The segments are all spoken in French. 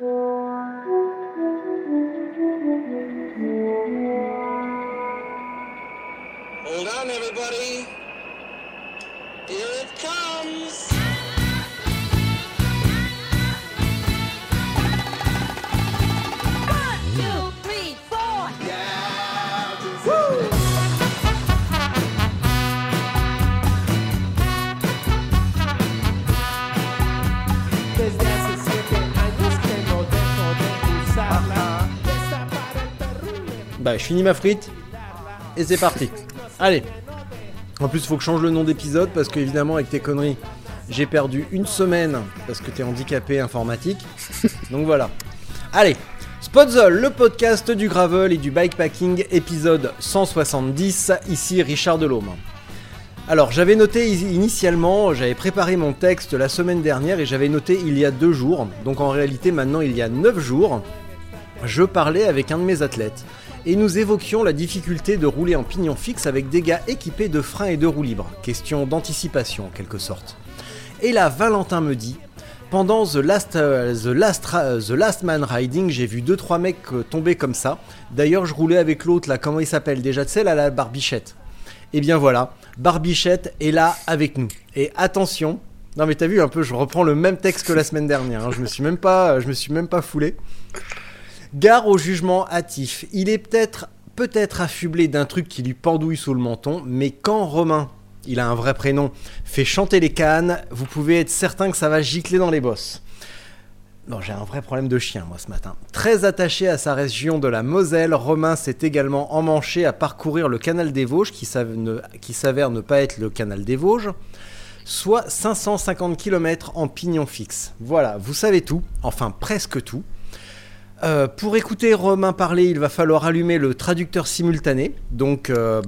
Hold on, everybody. Bah, je finis ma frite et c'est parti. Allez. En plus, faut que je change le nom d'épisode parce qu'évidemment, avec tes conneries, j'ai perdu une semaine parce que t'es handicapé informatique. Donc voilà. Allez. Spotzol, le podcast du gravel et du bikepacking, épisode 170. Ici Richard Delhomme. Alors, j'avais noté initialement, j'avais préparé mon texte la semaine dernière et j'avais noté il y a deux jours. Donc en réalité, maintenant, il y a neuf jours je parlais avec un de mes athlètes et nous évoquions la difficulté de rouler en pignon fixe avec des gars équipés de freins et de roues libres. Question d'anticipation en quelque sorte. Et là, Valentin me dit pendant The Last, euh, last Man Riding, j'ai vu 2-3 mecs euh, tomber comme ça. D'ailleurs, je roulais avec l'autre là, comment il s'appelle? Déjà de celle à la barbichette. Et bien voilà, Barbichette est là avec nous. Et attention, non mais t'as vu un peu, je reprends le même texte que la semaine dernière. hein, je me suis même pas, je me suis même pas foulé. Gare au jugement hâtif. Il est peut-être peut-être affublé d'un truc qui lui pendouille sous le menton, mais quand Romain, il a un vrai prénom, fait chanter les cannes, vous pouvez être certain que ça va gicler dans les bosses. Non, j'ai un vrai problème de chien, moi, ce matin. Très attaché à sa région de la Moselle, Romain s'est également emmanché à parcourir le canal des Vosges, qui s'avère ne pas être le canal des Vosges, soit 550 km en pignon fixe. Voilà, vous savez tout, enfin presque tout. Euh, pour écouter Romain parler, il va falloir allumer le traducteur simultané. Donc, euh,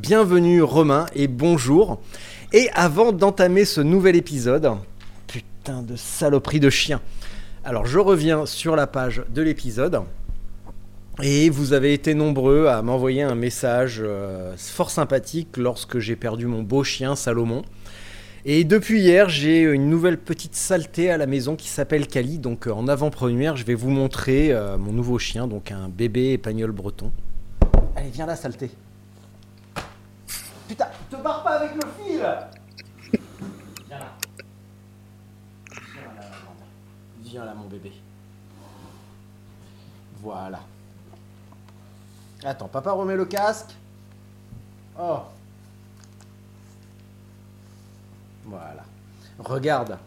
bienvenue Romain et bonjour. Et avant d'entamer ce nouvel épisode, putain de saloperie de chien. Alors, je reviens sur la page de l'épisode. Et vous avez été nombreux à m'envoyer un message euh, fort sympathique lorsque j'ai perdu mon beau chien Salomon. Et depuis hier, j'ai une nouvelle petite saleté à la maison qui s'appelle Kali. Donc euh, en avant-première, je vais vous montrer euh, mon nouveau chien, donc un bébé épagnol breton. Allez, viens là, saleté. Putain, te barre pas avec le fil Viens là. Viens là, mon bébé. Voilà. Attends, papa remet le casque. Oh. Voilà. Regarde.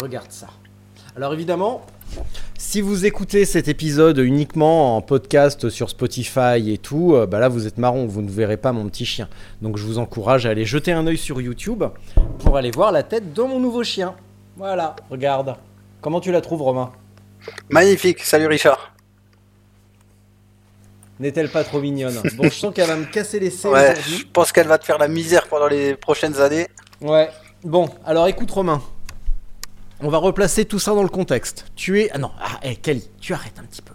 Regarde ça. Alors évidemment, si vous écoutez cet épisode uniquement en podcast sur Spotify et tout, euh, bah là vous êtes marron, vous ne verrez pas mon petit chien. Donc je vous encourage à aller jeter un œil sur YouTube pour aller voir la tête de mon nouveau chien. Voilà, regarde. Comment tu la trouves Romain? Magnifique, salut Richard. N'est-elle pas trop mignonne? Bon, je sens qu'elle va me casser les selles Ouais, je pense qu'elle va te faire la misère pendant les prochaines années. Ouais. Bon, alors écoute Romain. On va replacer tout ça dans le contexte. Tu es... Ah non, ah, hé, Kali, tu arrêtes un petit peu.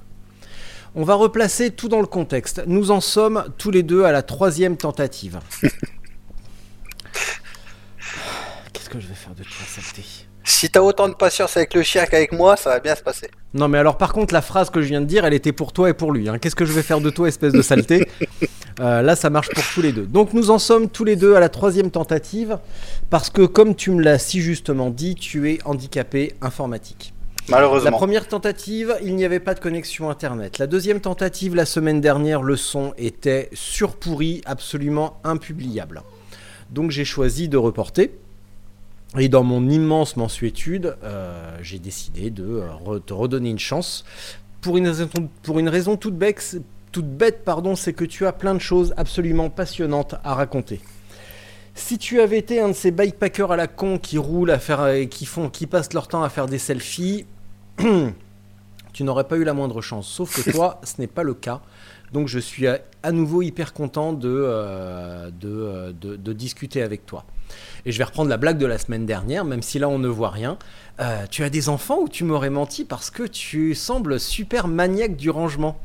On va replacer tout dans le contexte. Nous en sommes tous les deux à la troisième tentative. Qu'est-ce que je vais faire de toi, saleté? Si t'as autant de patience avec le chien qu'avec moi, ça va bien se passer. Non mais alors par contre la phrase que je viens de dire elle était pour toi et pour lui. hein. Qu'est-ce que je vais faire de toi espèce de saleté? Euh, Là ça marche pour tous les deux. Donc nous en sommes tous les deux à la troisième tentative parce que comme tu me l'as si justement dit tu es handicapé informatique. La Malheureusement. première tentative, il n'y avait pas de connexion internet. La deuxième tentative, la semaine dernière, le son était surpourri, absolument impubliable. Donc j'ai choisi de reporter. Et dans mon immense mensuétude, euh, j'ai décidé de euh, re- te redonner une chance. Pour une raison, pour une raison toute, bête, toute bête, pardon, c'est que tu as plein de choses absolument passionnantes à raconter. Si tu avais été un de ces bikepackers à la con qui roulent à faire, et qui font, qui passent leur temps à faire des selfies, tu n'aurais pas eu la moindre chance. Sauf que toi, ce n'est pas le cas. Donc je suis à, à nouveau hyper content de, euh, de, euh, de- de discuter avec toi. Et je vais reprendre la blague de la semaine dernière, même si là on ne voit rien. Euh, tu as des enfants ou tu m'aurais menti parce que tu sembles super maniaque du rangement?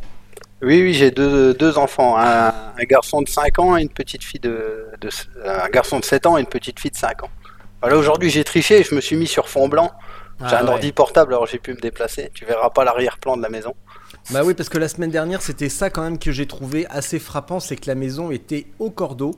Oui, oui, j'ai deux, deux enfants, un, un garçon de 5 ans et une petite fille de, de- Un garçon de 7 ans et une petite fille de 5 ans. Voilà, aujourd'hui j'ai triché, je me suis mis sur fond blanc. J'ai Ah un ouais. ordi portable, alors j'ai pu me déplacer. Tu verras pas l'arrière-plan de la maison. Bah oui, parce que la semaine dernière, c'était ça quand même que j'ai trouvé assez frappant, c'est que la maison était au cordeau.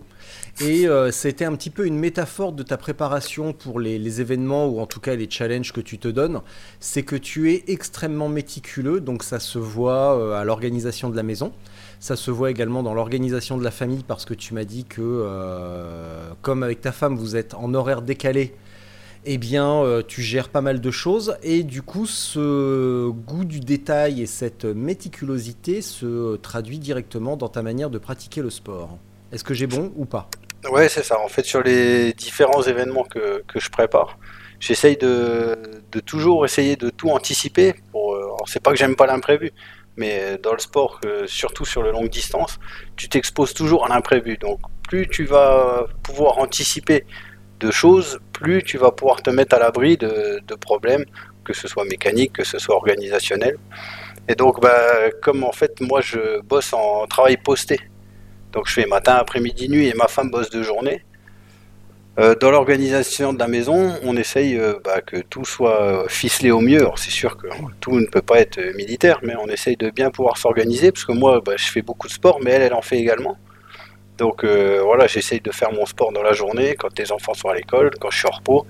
Et euh, c'était un petit peu une métaphore de ta préparation pour les, événements ou en tout cas les challenges que tu te donnes. C'est que tu es extrêmement méticuleux, donc ça se voit euh, à l'organisation de la maison. Ça se voit également dans l'organisation de la famille parce que tu m'as dit que, euh, comme avec ta femme, vous êtes en horaire décalé, eh bien, euh, tu gères pas mal de choses et du coup, ce goût du détail et cette méticulosité se traduit directement dans ta manière de pratiquer le sport. Est-ce que j'ai bon ou pas? Ouais, c'est ça. En fait, sur les différents événements que, je prépare, j'essaye de, toujours essayer de tout anticiper. Pour, euh, c'est pas que j'aime pas l'imprévu, mais dans le sport, euh, surtout sur le longue distance, tu t'exposes toujours à l'imprévu. Donc, plus tu vas pouvoir anticiper de choses, plus tu vas pouvoir te mettre à l'abri de, problèmes, que ce soit mécanique, que ce soit organisationnel. Et donc, bah, comme en fait, moi, je bosse en travail posté. Donc je fais matin, après-midi, nuit et ma femme bosse de journée. Euh, dans l'organisation de la maison, on essaye euh, bah, que tout soit ficelé au mieux. Alors c'est sûr que tout ne peut pas être militaire, mais on essaye de bien pouvoir s'organiser, parce que moi bah, je fais beaucoup de sport, mais elle, elle en fait également. Donc euh, voilà, j'essaye de faire mon sport dans la journée, quand les enfants sont à l'école, quand je suis en repos,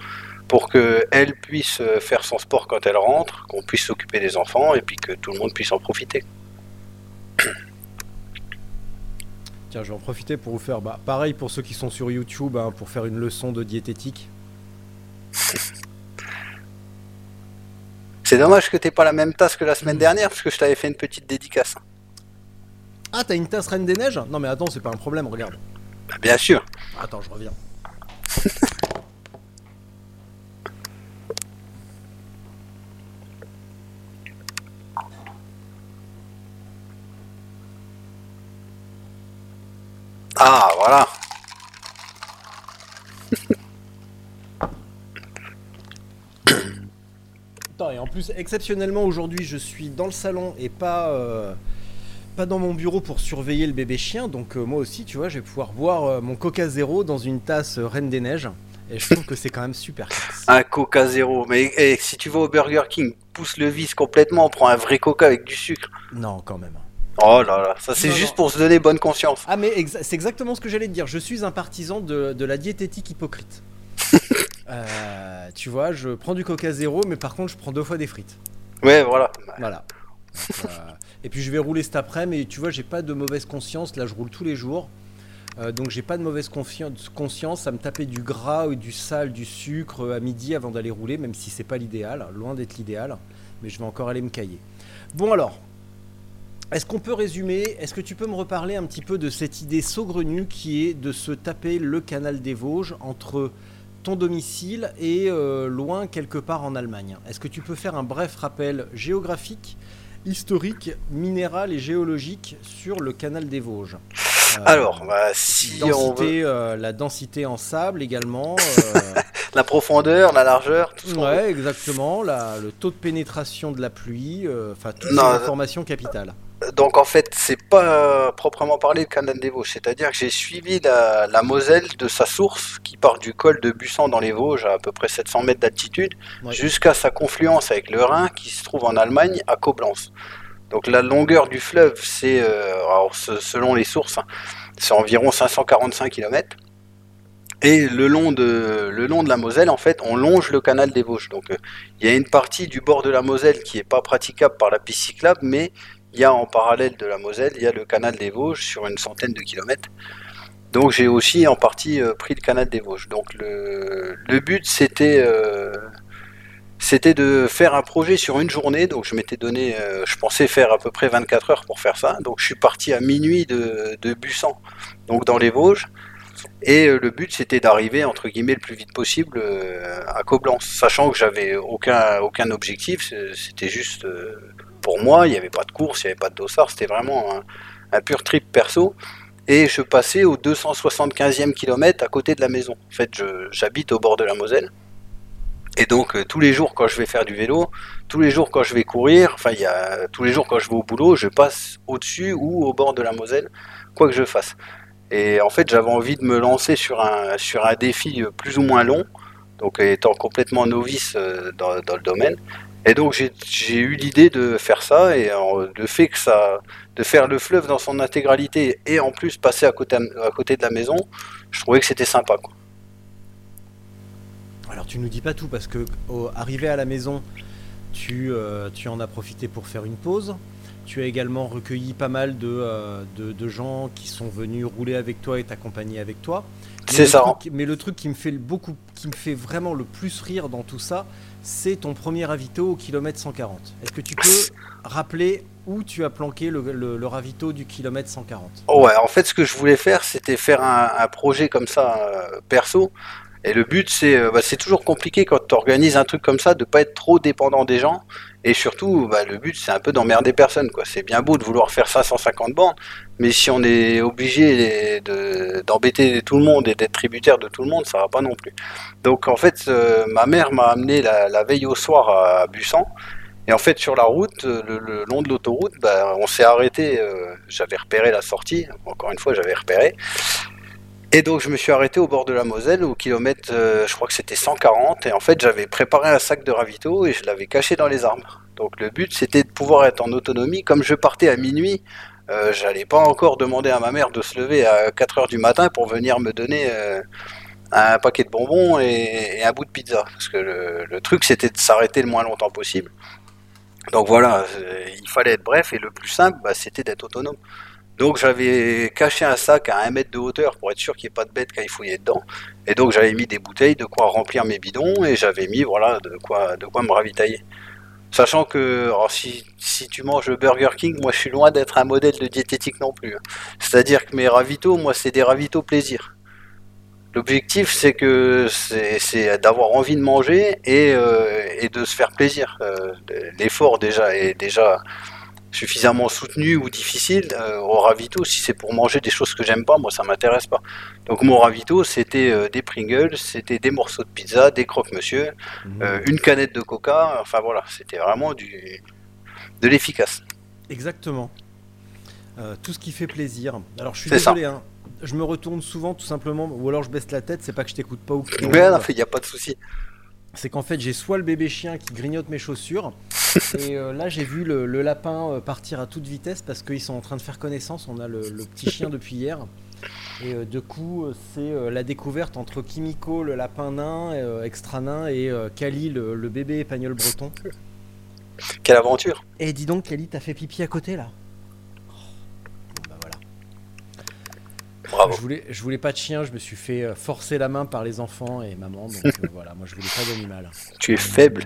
pour qu'elle puisse euh, faire son sport quand elle rentre, qu'on puisse s'occuper des enfants, et puis que tout le monde puisse en profiter. Tiens, je vais en profiter pour vous faire, bah, pareil pour ceux qui sont sur YouTube, hein, pour faire une leçon de diététique. C'est dommage que t'aies pas la même tasse que la semaine dernière, parce que je t'avais fait une petite dédicace. Ah, t'as une tasse Reine des Neiges? Non mais attends, c'est pas un problème, regarde. Bah, bien sûr. Attends, je reviens. Ah, voilà. Attends, et en plus, exceptionnellement, aujourd'hui, je suis dans le salon et pas, euh, pas dans mon bureau pour surveiller le bébé chien. Donc, euh, moi aussi, tu vois, je vais pouvoir boire euh, mon Coca Zéro dans une tasse euh, Reine des Neiges. Et je trouve que c'est quand même super classe. Un Coca zéro. Mais eh, si tu vas au Burger King, pousse le vis complètement, prends un vrai Coca avec du sucre. Non, quand même. Oh là là, ça c'est Non, juste non. pour se donner bonne conscience. Ah, mais exa- c'est exactement ce que j'allais te dire. Je suis un partisan de, de la diététique hypocrite. Euh, tu vois, je prends du Coca Zéro, mais par contre, je prends deux fois des frites. Ouais, voilà. Voilà. Donc, euh, et puis je vais rouler cet après, mais tu vois, j'ai pas de mauvaise conscience. Là, je roule tous les jours. Euh, donc j'ai pas de mauvaise conscience à me taper du gras ou du sale, du sucre euh, à midi avant d'aller rouler, même si c'est pas l'idéal, loin d'être l'idéal. Mais je vais encore aller me cailler. Bon alors, est-ce qu'on peut résumer? Est-ce que tu peux me reparler un petit peu de cette idée saugrenue qui est de se taper le canal des Vosges entre ton domicile et euh, loin quelque part en Allemagne? Est-ce que tu peux faire un bref rappel géographique, historique, minéral et géologique sur le canal des Vosges Euh, Alors, bah, si on veut euh, la densité en sable également. euh, la profondeur, la largeur, tout veut. ouais, exactement. la- le taux de pénétration de la pluie, enfin toutes ces informations capitales. Donc en fait, c'est pas proprement parler le canal des Vosges, c'est-à-dire que j'ai suivi la, la Moselle de sa source qui part du col de Bussan dans les Vosges à à peu près 700 mètres d'altitude Ouais. jusqu'à sa confluence avec le Rhin qui se trouve en Allemagne à Coblence. Donc la longueur du fleuve, c'est euh, selon les sources, hein, c'est environ 545 km. Et le long de le long de la Moselle, en fait, on longe le canal des Vosges. Donc euh, il y a une partie du bord de la Moselle qui est pas praticable par la piste cyclable, mais il y a en parallèle de la Moselle, il y a le canal des Vosges sur une centaine de kilomètres. Donc j'ai aussi en partie euh, pris le canal des Vosges. Donc le, but c'était euh, c'était de faire un projet sur une journée. Donc je m'étais donné, euh, je pensais faire à peu près 24 heures pour faire ça. Donc je suis parti à minuit de, de Bussan, donc dans les Vosges. Et le but, c'était d'arriver, entre guillemets, le plus vite possible à Coblence, sachant que j'avais aucun, aucun objectif, c'était juste pour moi, il n'y avait pas de course, il n'y avait pas de dossard, c'était vraiment un, un pur trip perso. Et je passais au 275e kilomètre à côté de la maison. En fait, j'habite au bord de la Moselle. Et donc, euh, tous les jours, quand je vais faire du vélo, tous les jours, quand je vais courir, enfin, il y a, tous les jours, quand je vais au boulot, je passe au-dessus ou au bord de la Moselle, quoi que je fasse. Et en fait, j'avais envie de me lancer sur un, sur un défi euh, plus ou moins long, donc étant complètement novice euh, dans, dans le domaine. Et donc, j'ai eu l'idée de faire ça, et euh, le fait que ça, de faire le fleuve dans son intégralité et en plus passer à côté, à côté de la maison, je trouvais que c'était sympa. Quoi. Alors tu nous dis pas tout parce que arrivé à la maison, tu, euh, tu en as profité pour faire une pause. Tu as également recueilli pas mal de, euh, de, de gens qui sont venus rouler avec toi et t'accompagner avec toi. C'est ça. truc- mais le truc qui me fait le beaucoup, qui me fait vraiment le plus rire dans tout ça, c'est ton premier ravito au kilomètre 140. Est-ce que tu peux rappeler où tu as planqué le, ravito du kilomètre 140 Oh ouais, en fait, ce que je voulais faire, c'était faire un, un projet comme ça, euh, perso. Et le but, c'est euh, bah, toujours compliqué quand tu organises un truc comme ça, de pas être trop dépendant des gens. Et surtout, bah, le but, c'est un peu d'emmerder personne. C'est bien beau de vouloir faire 550 bornes, mais si on est obligé de- d'embêter tout le monde et d'être tributaire de tout le monde, ça va pas non plus. Donc en fait, euh, ma mère m'a amené la, veille au soir à Bussan. Et en fait, sur la route, euh, le, long de l'autoroute, bah, on s'est arrêté. j'avais repéré la sortie. Encore une fois, j'avais repéré. Et donc, je me suis arrêté au bord de la Moselle, au kilomètre, euh, je crois que c'était 140. Et en fait, j'avais préparé un sac de ravito et je l'avais caché dans les arbres. Donc, le but, c'était de pouvoir être en autonomie. Comme je partais à minuit, euh, j'allais pas encore demander à ma mère de se lever à 4 heures du matin pour venir me donner euh, un paquet de bonbons et, un bout de pizza. Parce que le, truc, c'était de s'arrêter le moins longtemps possible. Donc voilà, il fallait être bref et le plus simple, bah, c'était d'être autonome. Donc j'avais caché un sac à un mètre de hauteur pour être sûr qu'il n'y ait pas de bête quand il fouillait dedans. Et donc j'avais mis des bouteilles, de quoi remplir mes bidons et j'avais mis voilà de quoi me ravitailler. Sachant que si, tu manges le Burger King, moi je suis loin d'être un modèle de diététique non plus. hein. C'est-à-dire que mes ravitaux, moi c'est des ravitaux plaisir. L'objectif c'est que c'est c'est d'avoir envie de manger et, euh, de se faire plaisir. Euh, L'effort déjà est déjà suffisamment soutenu ou difficile euh, au ravito si c'est pour manger des choses que j'aime pas moi ça m'intéresse pas donc mon ravito c'était euh, des Pringles c'était des morceaux de pizza des croque-monsieur euh, une canette de coca enfin voilà c'était vraiment du de l'efficace Exactement. Tout ce qui fait plaisir. Alors je suis désolé, hein. je me retourne souvent tout simplement, ou alors je baisse la tête, c'est pas que je t'écoute pas ou que mais il n'y a pas de souci c'est qu'en fait j'ai soit le bébé chien qui grignote mes chaussures, et euh, là j'ai vu le, le lapin euh, partir à toute vitesse parce qu'ils sont en train de faire connaissance, on a le, le petit chien depuis hier. Et euh, de coup, c'est euh, la découverte entre Kimiko, le lapin nain, extra nain, et Kali, le, le bébé épagnol breton. quelle aventure Et dis donc, Kali, t'as fait pipi à côté là Oh. Bon, bah voilà. Bravo Je voulais, je voulais pas de chien, je me suis fait euh, forcer la main par les enfants et maman, donc euh, voilà, moi je voulais pas d'animal. tu es faible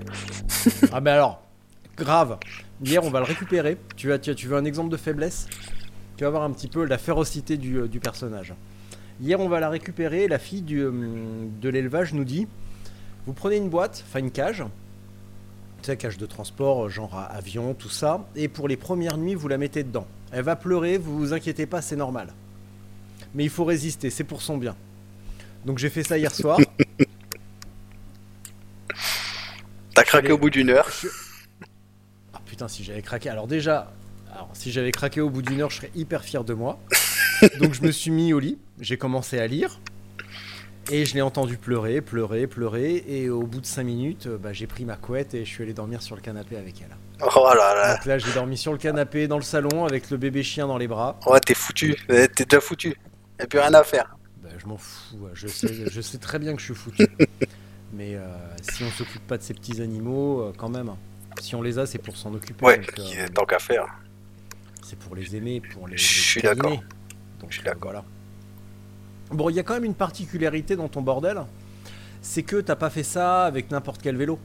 Ah ben alors, grave. Hier, on va le récupérer. Tu, as, tu, as- tu veux un exemple de faiblesse? Tu vas voir un petit peu la férocité du, euh, du personnage. Hier, on va la récupérer. La fille du, de l'élevage nous dit Vous prenez une boîte, enfin une cage, tu sais, cage de transport, genre avion, tout ça, et pour les premières nuits, vous la mettez dedans. Elle va pleurer, vous vous inquiétez pas, c'est normal. Mais il faut résister, c'est pour son bien. Donc j'ai fait ça hier soir. t'as craqué au bout d'une heure Ah putain, si j'avais craqué. Alors déjà, alors, si j'avais craqué au bout d'une heure, je serais hyper fier de moi. Donc je me suis mis au lit, j'ai commencé à lire. Et je l'ai entendu pleurer, pleurer, pleurer. Et au bout de 5 minutes, euh, bah, j'ai pris ma couette et je suis allé dormir sur le canapé avec elle. oh là là Donc là, j'ai dormi sur le canapé dans le salon avec le bébé chien dans les bras. ouais t'es foutu Eh, t'es déjà foutu y a plus rien à faire Bah, je m'en fous, ouais, je sais, je sais très bien que je suis foutu. Mais euh, si on s'occupe pas de ces petits animaux, euh, quand même. Si on les a, c'est pour s'en occuper. ouais donc, euh, tant qu'à faire C'est pour les aimer, pour les. Je suis d'accord. Donc Je suis euh, d'accord. voilà. Bon, il y a quand même une particularité dans ton bordel, c'est que t'as pas fait ça avec n'importe quel vélo.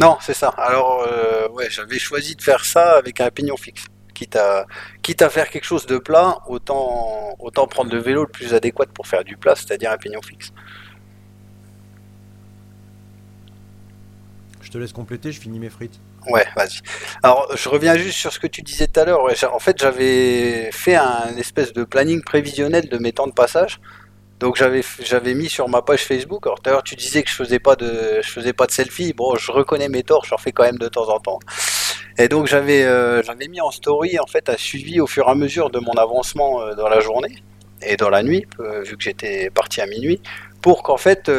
non c'est ça alors euh, ouais j'avais choisi de faire ça avec un pignon fixe quitte à, quitte à faire quelque chose de plat, autant, autant prendre le vélo le plus adéquat pour faire du plat, c'est-à-dire un pignon fixe. Je te laisse compléter, je finis mes frites. Ouais, vas-y. Alors, je reviens juste sur ce que tu disais tout à l'heure. En fait, j'avais fait un espèce de planning prévisionnel de mes temps de passage. Donc, j'avais j'avais mis sur ma page Facebook. Alors, tout à l'heure, tu disais que je faisais pas de je faisais pas de selfie. Bon, je reconnais mes torts, j'en fais quand même de temps en temps. Et donc, j'avais euh, j'avais mis en story en fait un suivi au fur et à mesure de mon avancement euh, dans la journée et dans la nuit, euh, vu que j'étais parti à minuit, pour qu'en fait,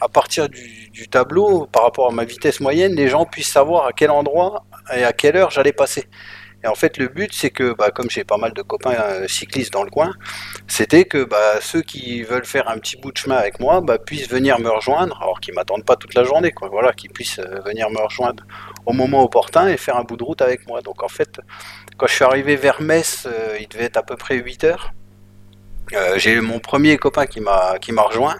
à partir du tableau, par rapport à ma vitesse moyenne, les gens puissent savoir à quel endroit et à quelle heure j'allais passer. Et en fait, le but, c'est que, bah, comme j'ai pas mal de copains euh, cyclistes dans le coin, c'était que bah, ceux qui veulent faire un petit bout de chemin avec moi bah, puissent venir me rejoindre, alors qu'ils m'attendent pas toute la journée. Voilà, qu'ils puissent euh, venir me rejoindre au moment opportun et faire un bout de route avec moi. Donc en fait, quand je suis arrivé vers Metz, euh, il devait être à peu près 8 heures. J'ai eu mon premier copain qui m'a qui m'a rejoint.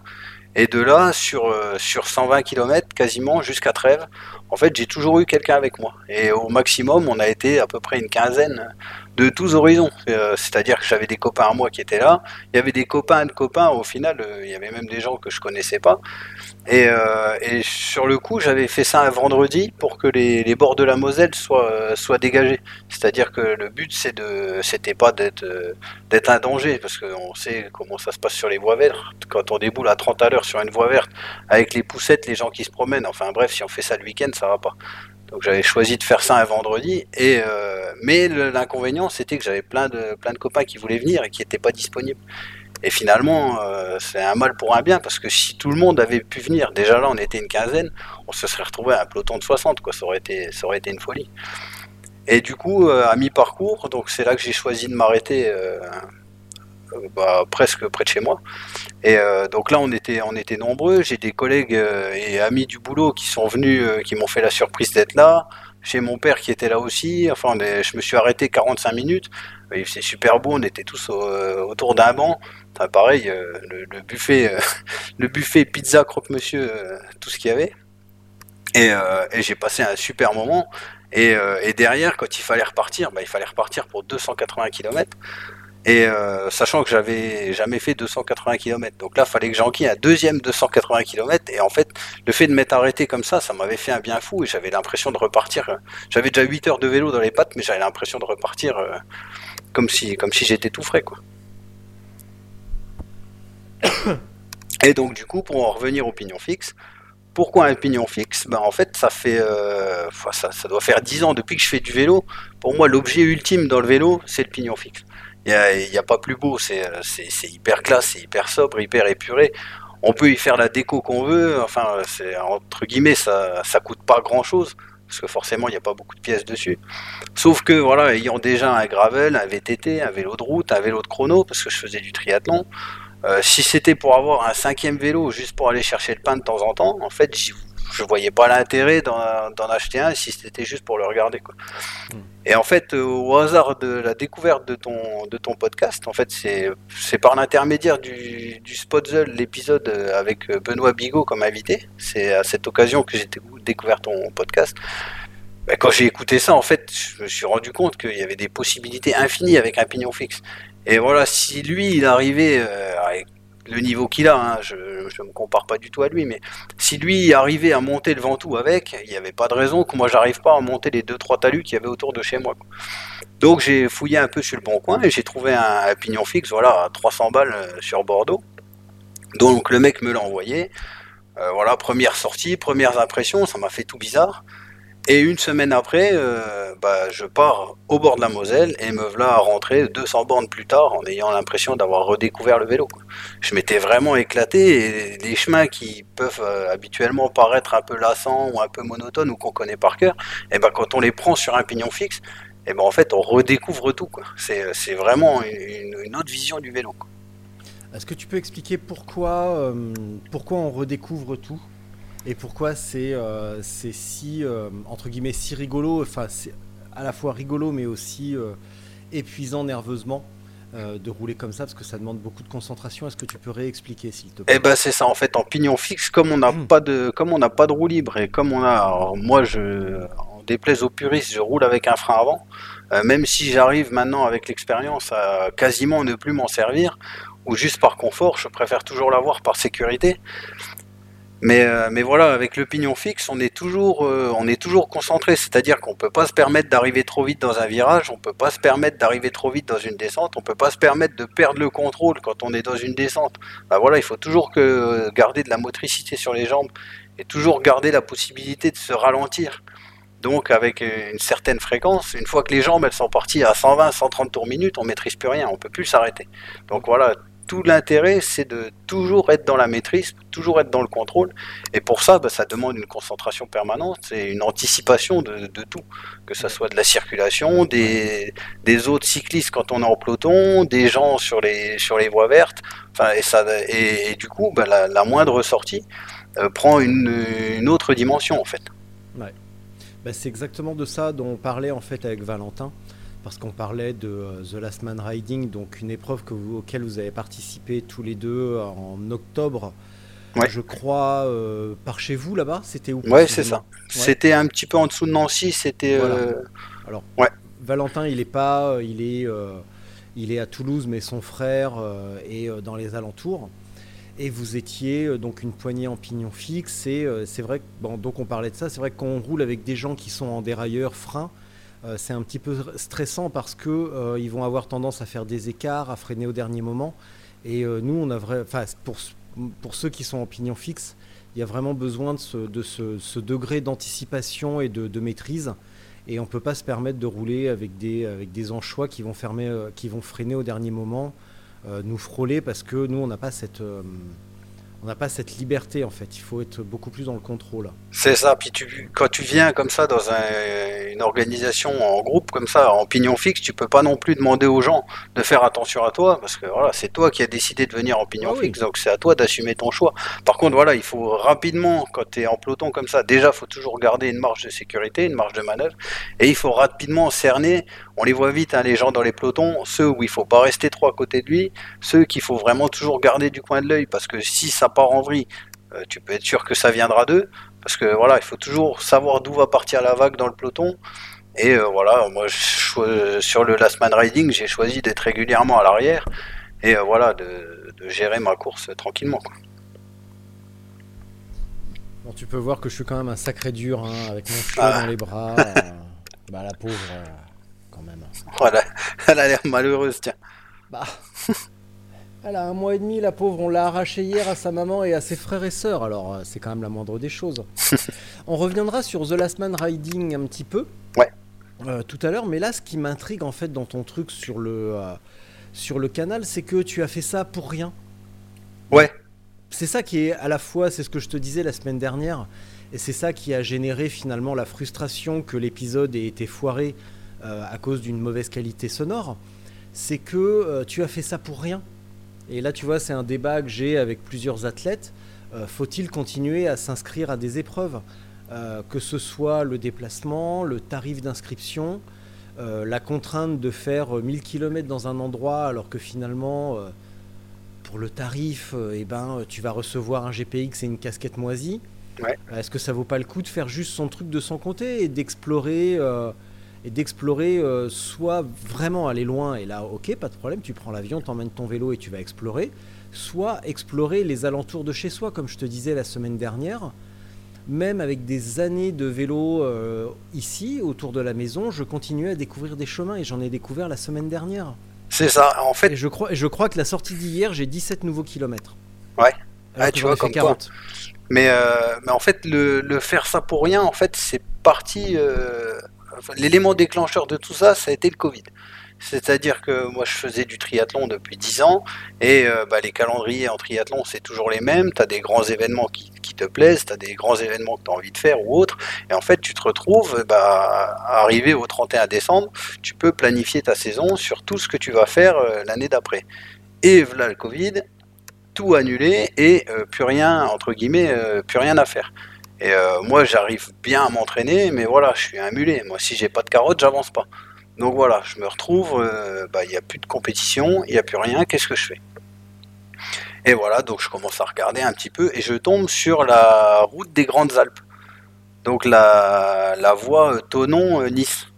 Et de là, sur, euh, sur 120 km, quasiment jusqu'à Trèves, en fait, j'ai toujours eu quelqu'un avec moi. Et au maximum, on a été à peu près une quinzaine de tous horizons. Euh, C'est-à-dire que j'avais des copains à moi qui étaient là. Il y avait des copains de copains. Au final, euh, il y avait même des gens que je connaissais pas. Et, euh, et sur le coup, j'avais fait ça un vendredi pour que les, bords de la Moselle soient, soient dégagés. C'est-à-dire que le but, c'est de, c'était pas d'être, d'être un danger, parce qu'on sait comment ça se passe sur les voies vertes. Quand on déboule à 30 à l'heure sur une voie verte, avec les poussettes, les gens qui se promènent. Enfin bref, si on fait ça le week-end, ça va pas. Donc j'avais choisi de faire ça un vendredi. Et euh, mais l'inconvénient, c'était que j'avais plein de plein de copains qui voulaient venir et qui n'étaient pas disponibles. Et finalement, euh, c'est un mal pour un bien parce que si tout le monde avait pu venir, déjà là on était une quinzaine, on se serait retrouvé à un peloton de 60, quoi. Ça aurait été, une folie. Et du coup, euh, à mi-parcours, donc c'est là que j'ai choisi de m'arrêter bah, presque près de chez moi. Et euh, donc là, on était, on était nombreux. J'ai des collègues euh, et amis du boulot qui sont venus, euh, qui m'ont fait la surprise d'être là. J'ai mon père qui était là aussi. Enfin, je me suis arrêté 45 minutes. Faisait super beau. On était tous au- autour d'un banc. Enfin, pareil, le, buffet, le buffet pizza croque-monsieur, tout ce qu'il y avait. Et, j'ai passé un super moment. Et, et derrière, quand il fallait repartir, bah, il fallait repartir pour 280 km. Et euh, sachant que j'avais jamais fait 280 km, donc là, fallait que j'enquille un deuxième 280 km. Et en fait, le fait de m'être arrêté comme ça, ça m'avait fait un bien fou. Et j'avais l'impression de repartir. euh, J'avais déjà 8 heures de vélo dans les pattes, mais j'avais l'impression de repartir euh, comme si, comme si j'étais tout frais, quoi. Et donc, du coup, pour en revenir au pignon fixe, pourquoi un pignon fixe? Ben, En fait, ça fait, ça, ça doit faire 10 ans depuis que je fais du vélo. Pour moi, l'objet ultime dans le vélo, c'est le pignon fixe. Il n'y a, pas plus beau, c'est euh, c'est- hyper classe, c'est hyper sobre, hyper épuré. On peut y faire la déco qu'on veut, enfin, entre guillemets, ça, ça coûte pas grand chose, parce que forcément, il n'y a pas beaucoup de pièces dessus. Sauf que, voilà, ayant déjà un gravel, un VTT, un vélo de route, un vélo de chrono, parce que je faisais du triathlon, euh, si c'était pour avoir un cinquième vélo juste pour aller chercher le pain de temps en temps, en fait, j'y- je voyais pas l'intérêt d'en acheter un si c'était juste pour le regarder. Quoi. Et en fait, euh, au hasard de la découverte de ton, de ton podcast, en fait, c'est c'est par l'intermédiaire du, du Spotzel, l'épisode euh, avec euh, Benoît Bigot comme invité. C'est à cette occasion que j'ai décou- découvert ton podcast. Ben, quand j'ai écouté ça, en fait, je me suis rendu compte qu'il y avait des possibilités infinies avec un pignon fixe. Et voilà, si lui, il arrivait euh, avec le niveau qu'il a, hein, je ne me compare pas du tout à lui, mais si lui arrivait à monter le Ventoux avec, il n'y avait pas de raison que moi j'arrive pas à monter les deux trois talus qu'il y avait autour de chez moi. Donc j'ai fouillé un peu sur le bon coin et j'ai trouvé un, un pignon fixe, voilà, à 300 balles euh, sur Bordeaux. Donc le mec me l'a envoyé. Euh, voilà, première sortie, premières impressions, ça m'a fait tout bizarre. Et une semaine après, euh, bah, je pars au bord de la Moselle et me voilà à rentrer 200 bornes plus tard en ayant l'impression d'avoir redécouvert le vélo. Je m'étais vraiment éclaté et les chemins qui peuvent euh, habituellement paraître un peu lassants ou un peu monotones ou qu'on connaît par cœur, et ben quand on les prend sur un pignon fixe, et ben en fait on redécouvre tout. quoi. C'est vraiment une, autre vision du vélo. Est-ce que tu peux expliquer pourquoi, euh, pourquoi on redécouvre tout? Et pourquoi c'est euh, c'est si euh, entre guillemets si rigolo, enfin c'est à la fois rigolo mais aussi euh, épuisant nerveusement euh, de rouler comme ça parce que ça demande beaucoup de concentration. Est-ce que tu peux réexpliquer s'il te plaît? Eh ben c'est ça en fait en pignon fixe comme on n'a pas de comme on n'a pas de roue libre et comme on a alors, moi je en déplaise aux puristes je roule avec un frein avant Euh, même si j'arrive maintenant avec l'expérience à quasiment ne plus m'en servir, ou juste par confort, je préfère toujours l'avoir par sécurité. Mais, euh, mais voilà, avec le pignon fixe, on est toujours, euh, on est toujours concentré. C'est-à-dire qu'on peut pas se permettre d'arriver trop vite dans un virage, on peut pas se permettre d'arriver trop vite dans une descente, on peut pas se permettre de perdre le contrôle quand on est dans une descente. Bah voilà, il faut toujours que garder de la motricité sur les jambes et toujours garder la possibilité de se ralentir. Donc avec une certaine fréquence, une fois que les jambes elles sont parties à 120, 130 tours minute, on maîtrise plus rien, on peut plus s'arrêter. Donc voilà, tout l'intérêt, c'est de toujours être dans la maîtrise, toujours être dans le contrôle. Et pour ça, bah, ça demande une concentration permanente et une anticipation de, tout, que ce soit de la circulation, des, autres cyclistes quand on est en peloton, des gens sur les, sur les voies vertes. Enfin, et, ça, et, du coup, bah, la, moindre sortie euh, prend une, une, autre dimension en fait. Ouais. Bah, c'est exactement de ça dont on parlait en fait avec Valentin parce qu'on parlait de euh, The Last Man Riding, donc une épreuve que vous, auquel vous avez participé tous les deux en octobre. Ouais. Je crois euh, par chez vous là-bas, c'était où Ouais, c'est ça. Ouais. C'était un petit peu en dessous de Nancy. C'était. Voilà. Euh... Alors, ouais. Valentin, il est pas, il est, euh, il est à Toulouse, mais son frère est dans les alentours. Et vous étiez donc une poignée en pignon fixe. Et c'est vrai que, bon, donc on parlait de ça. C'est vrai que quand on roule avec des gens qui sont en dérailleur, frein, euh, c'est un petit peu stressant parce que euh, ils vont avoir tendance à faire des écarts, à freiner au dernier moment. Et euh, nous, on a vrai, pour ceux qui sont en pignon fixe, il y a vraiment besoin de ce, de ce, ce degré d'anticipation et de, maîtrise. Et on peut pas se permettre de rouler avec des avec des anchois qui vont qui vont freiner au dernier moment, nous frôler parce que nous on n'a pas cette on n'a pas cette liberté en fait. Il faut être beaucoup plus dans le contrôle. C'est ça. Puis tu, quand tu viens comme ça dans un, une organisation en groupe comme ça, en pignon fixe, tu peux pas non plus demander aux gens de faire attention à toi parce que voilà, c'est toi qui as décidé de venir en pignon Ah fixe, donc c'est à toi d'assumer ton choix. Par contre, voilà, il faut rapidement, quand tu es en peloton comme ça, déjà, faut toujours garder une marge de sécurité, une marge de manœuvre, et il faut rapidement cerner. On les voit vite, hein, les gens dans les pelotons, ceux où il faut pas rester trop à côté de lui, ceux qu'il faut vraiment toujours garder du coin de l'œil parce que si ça part en vrille, euh, tu peux être sûr que ça viendra d'eux. Parce que voilà, il faut toujours savoir d'où va partir la vague dans le peloton. Et euh, voilà, moi je, sur le last man riding, j'ai choisi d'être régulièrement à l'arrière et euh, voilà, de, de, gérer ma course tranquillement. Quoi. Bon, tu peux voir que je suis quand même un sacré dur hein, avec mon choix ah. dans les bras. bah la pauvre, quand même. Voilà, elle a l'air malheureuse, tiens. Bah. Elle a un mois et demi, la pauvre. On l'a arrachée hier à sa maman et à ses frères et sœurs. Alors, c'est quand même la moindre des choses. on reviendra sur The Last Man Riding un petit peu. Ouais. Euh, tout à l'heure. Mais là, ce qui m'intrigue en fait dans ton truc sur le, euh, sur le canal, c'est que tu as fait ça pour rien. Ouais. C'est ça qui est à la fois, c'est ce que je te disais la semaine dernière, et c'est ça qui a généré finalement la frustration que l'épisode ait été foiré euh, à cause d'une mauvaise qualité sonore. C'est que euh, tu as fait ça pour rien. Et là, tu vois, c'est un débat que j'ai avec plusieurs athlètes. Euh, Faut-il continuer à s'inscrire à des épreuves euh, Que ce soit le déplacement, le tarif d'inscription, euh, la contrainte de faire 1000 km dans un endroit alors que finalement, pour le tarif, eh ben, tu vas recevoir un GPX et une casquette moisie. Ouais. Est-ce que ça vaut pas le coup de faire juste son truc de son côté et d'explorer et d'explorer euh, soit vraiment aller loin et là ok pas de problème tu prends l'avion t'emmènes ton vélo et tu vas explorer soit explorer les alentours de chez soi comme je te disais la semaine dernière. Même avec des années de vélo euh, ici autour de la maison je continuais à découvrir des chemins et j'en ai découvert la semaine dernière. C'est ça en fait et je crois, et je crois que la sortie d'hier j'ai 17 nouveaux kilomètres. Ouais. Tu vois comme 40 toi. mais, euh, mais en fait le, le, faire ça pour rien en fait c'est parti euh, l'élément déclencheur de tout ça, ça a été le Covid. C'est-à-dire que moi je faisais du triathlon depuis 10 ans et euh, bah, les calendriers en triathlon c'est toujours les mêmes, tu as des grands événements qui, te plaisent, tu as des grands événements que tu as envie de faire ou autres et en fait tu te retrouves bah, arrivé au 31 décembre, tu peux planifier ta saison sur tout ce que tu vas faire euh, l'année d'après. Et voilà le Covid, tout annulé et euh, plus rien entre guillemets, plus rien à faire. Et euh, moi, j'arrive bien à m'entraîner, mais voilà, je suis un mulet. Moi, si j'ai pas de carotte, j'avance pas. Donc voilà, je me retrouve, il bah, n'y a plus de compétition, il n'y a plus rien, qu'est-ce que je fais? Et voilà, donc je commence à regarder un petit peu et je tombe sur la route des Grandes Alpes. Donc la, la voie Tonon-Nice.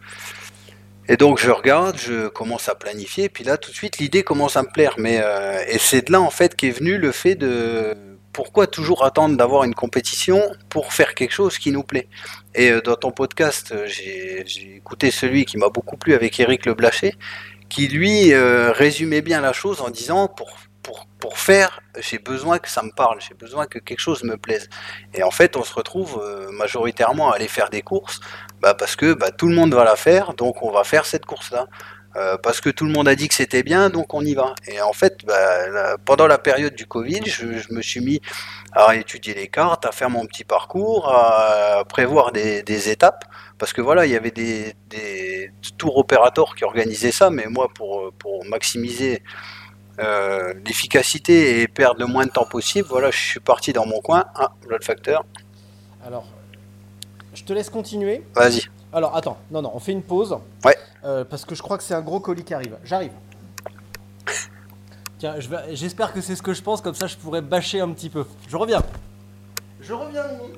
Et donc je regarde, je commence à planifier, puis là tout de suite l'idée commence à me plaire. Mais euh, et c'est de là en fait qu'est venu le fait de pourquoi toujours attendre d'avoir une compétition pour faire quelque chose qui nous plaît? Et euh, dans ton podcast, euh, j'ai écouté celui qui m'a beaucoup plu avec Eric Le Blaché, qui lui euh, résumait bien la chose en disant pour pour, faire, j'ai besoin que ça me parle, j'ai besoin que quelque chose me plaise. Et en fait, on se retrouve majoritairement à aller faire des courses, bah, parce que bah, tout le monde va la faire, donc on va faire cette course-là. Euh, parce que tout le monde a dit que c'était bien, donc on y va. Et en fait, bah, pendant la période du Covid, je, je me suis mis à étudier les cartes, à faire mon petit parcours, à prévoir des, des étapes. Parce que voilà, il y avait des, des tours opérateurs qui organisaient ça, mais moi, pour, pour maximiser euh, l'efficacité et perdre le moins de temps possible, voilà, je suis parti dans mon coin. Ah, l'autre facteur. Alors, je te laisse continuer. Vas-y. Alors, attends, non, non, on fait une pause. Ouais. Euh, parce que je crois que c'est un gros colis qui arrive. J'arrive. Tiens, je j'espère que c'est ce que je pense, comme ça je pourrais bâcher un petit peu. Je reviens. Je reviens, Mimi.